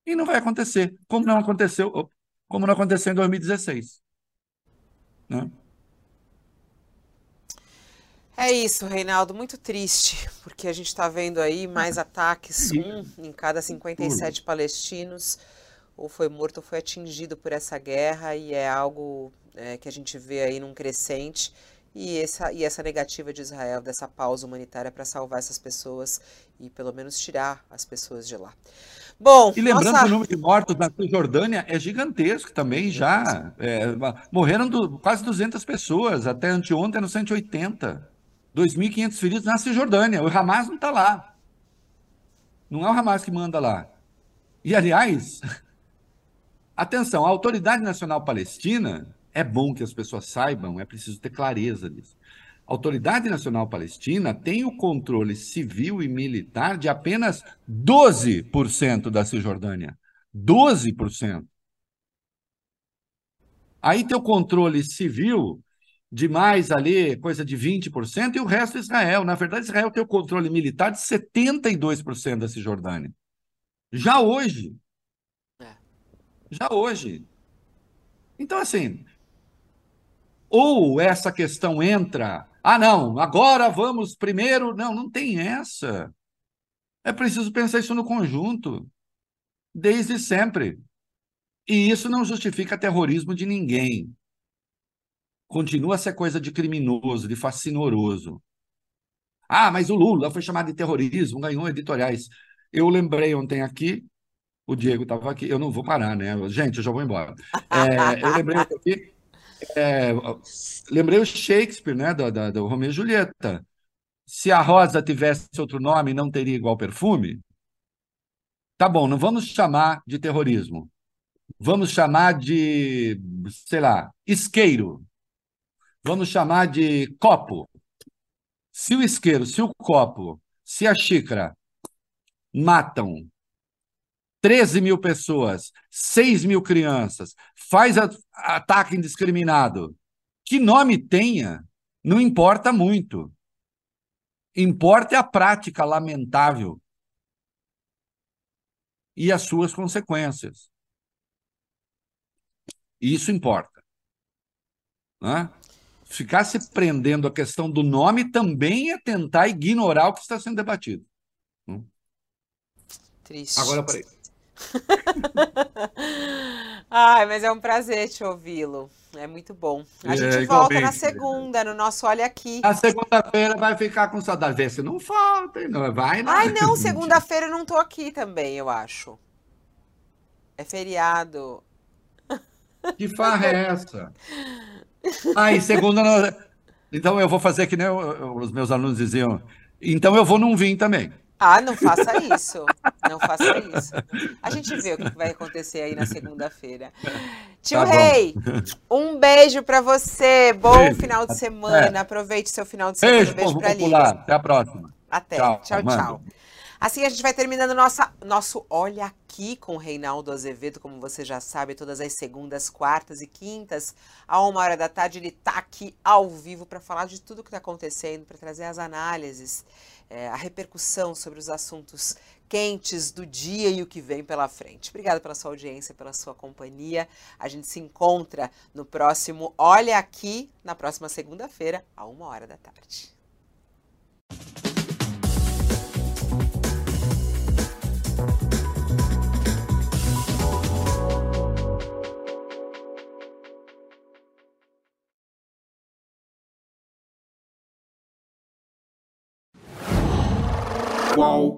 E não vai acontecer, como não aconteceu, como não aconteceu em 2016. Né? É isso, Reinaldo, muito triste, porque a gente está vendo aí mais ataques, um em cada 57 palestinos, ou foi morto ou foi atingido por essa guerra, e é algo é, que a gente vê aí num crescente, e essa, e essa negativa de Israel, dessa pausa humanitária para salvar essas pessoas e pelo menos tirar as pessoas de lá. Bom, e lembrando nossa... que o número de mortos na Cisjordânia é gigantesco também, já. É, morreram do, quase 200 pessoas, até anteontem eram 180. 2.500 feridos na Cisjordânia. O Hamas não está lá. Não é o Hamas que manda lá. E, aliás, atenção, a Autoridade Nacional Palestina, é bom que as pessoas saibam, é preciso ter clareza disso. A Autoridade Nacional Palestina tem o controle civil e militar de apenas 12% da Cisjordânia. 12%. Aí tem o controle civil de mais ali, coisa de 20%, e o resto é Israel. Na verdade, Israel tem o controle militar de 72% da Cisjordânia. Já hoje. Já hoje. Então, assim, ou essa questão entra, ah, não, agora vamos primeiro. Não, não tem essa. É preciso pensar isso no conjunto, desde sempre. E isso não justifica terrorismo de ninguém continua a ser coisa de criminoso, de fascinoroso. Ah, mas o Lula foi chamado de terrorismo, ganhou editoriais. Eu lembrei ontem aqui, o Diego estava aqui, eu não vou parar, né? Gente, eu já vou embora. É, eu lembrei aqui, é, lembrei o Shakespeare, né, do, do, do Romeu e Julieta. Se a rosa tivesse outro nome, não teria igual perfume? Tá bom, não vamos chamar de terrorismo. Vamos chamar de, sei lá, isqueiro vamos chamar de copo. Se o isqueiro, se o copo, se a xícara matam 13 mil pessoas, 6 mil crianças, faz ataque indiscriminado, que nome tenha, não importa muito. Importa é a prática lamentável e as suas consequências. Isso importa. Né? ficar se prendendo à questão do nome também é tentar ignorar o que está sendo debatido. Hum? Triste. Agora parei. Ai, mas é um prazer te ouvi-lo. É muito bom. A é, gente volta na segunda, no nosso Olha Aqui. Na segunda-feira vai ficar com saudade. Vê se não falta, não vai, não. Ai, não, segunda-feira eu não tô aqui também, eu acho. É feriado. Que farra é essa? E segunda. Então eu vou fazer que nem os meus alunos diziam. Então eu vou não vir também. Ah, não faça isso. Não faça isso. A gente vê o que vai acontecer aí na segunda-feira. Tio tá Rei, um beijo para você. Bom beijo. final de semana. Aproveite seu final de semana. Beijo, um beijo para Lívia. Até a próxima. Até. Tchau, tchau. tchau. Assim a gente vai terminando nossa, nosso Olha Aqui com o Reinaldo Azevedo, como você já sabe, todas as segundas, quartas e quintas, a uma hora da tarde, ele está aqui ao vivo para falar de tudo o que está acontecendo, para trazer as análises, é, a repercussão sobre os assuntos quentes do dia e o que vem pela frente. Obrigada pela sua audiência, pela sua companhia. A gente se encontra no próximo Olha Aqui, na próxima segunda-feira, a uma hora da tarde. Qual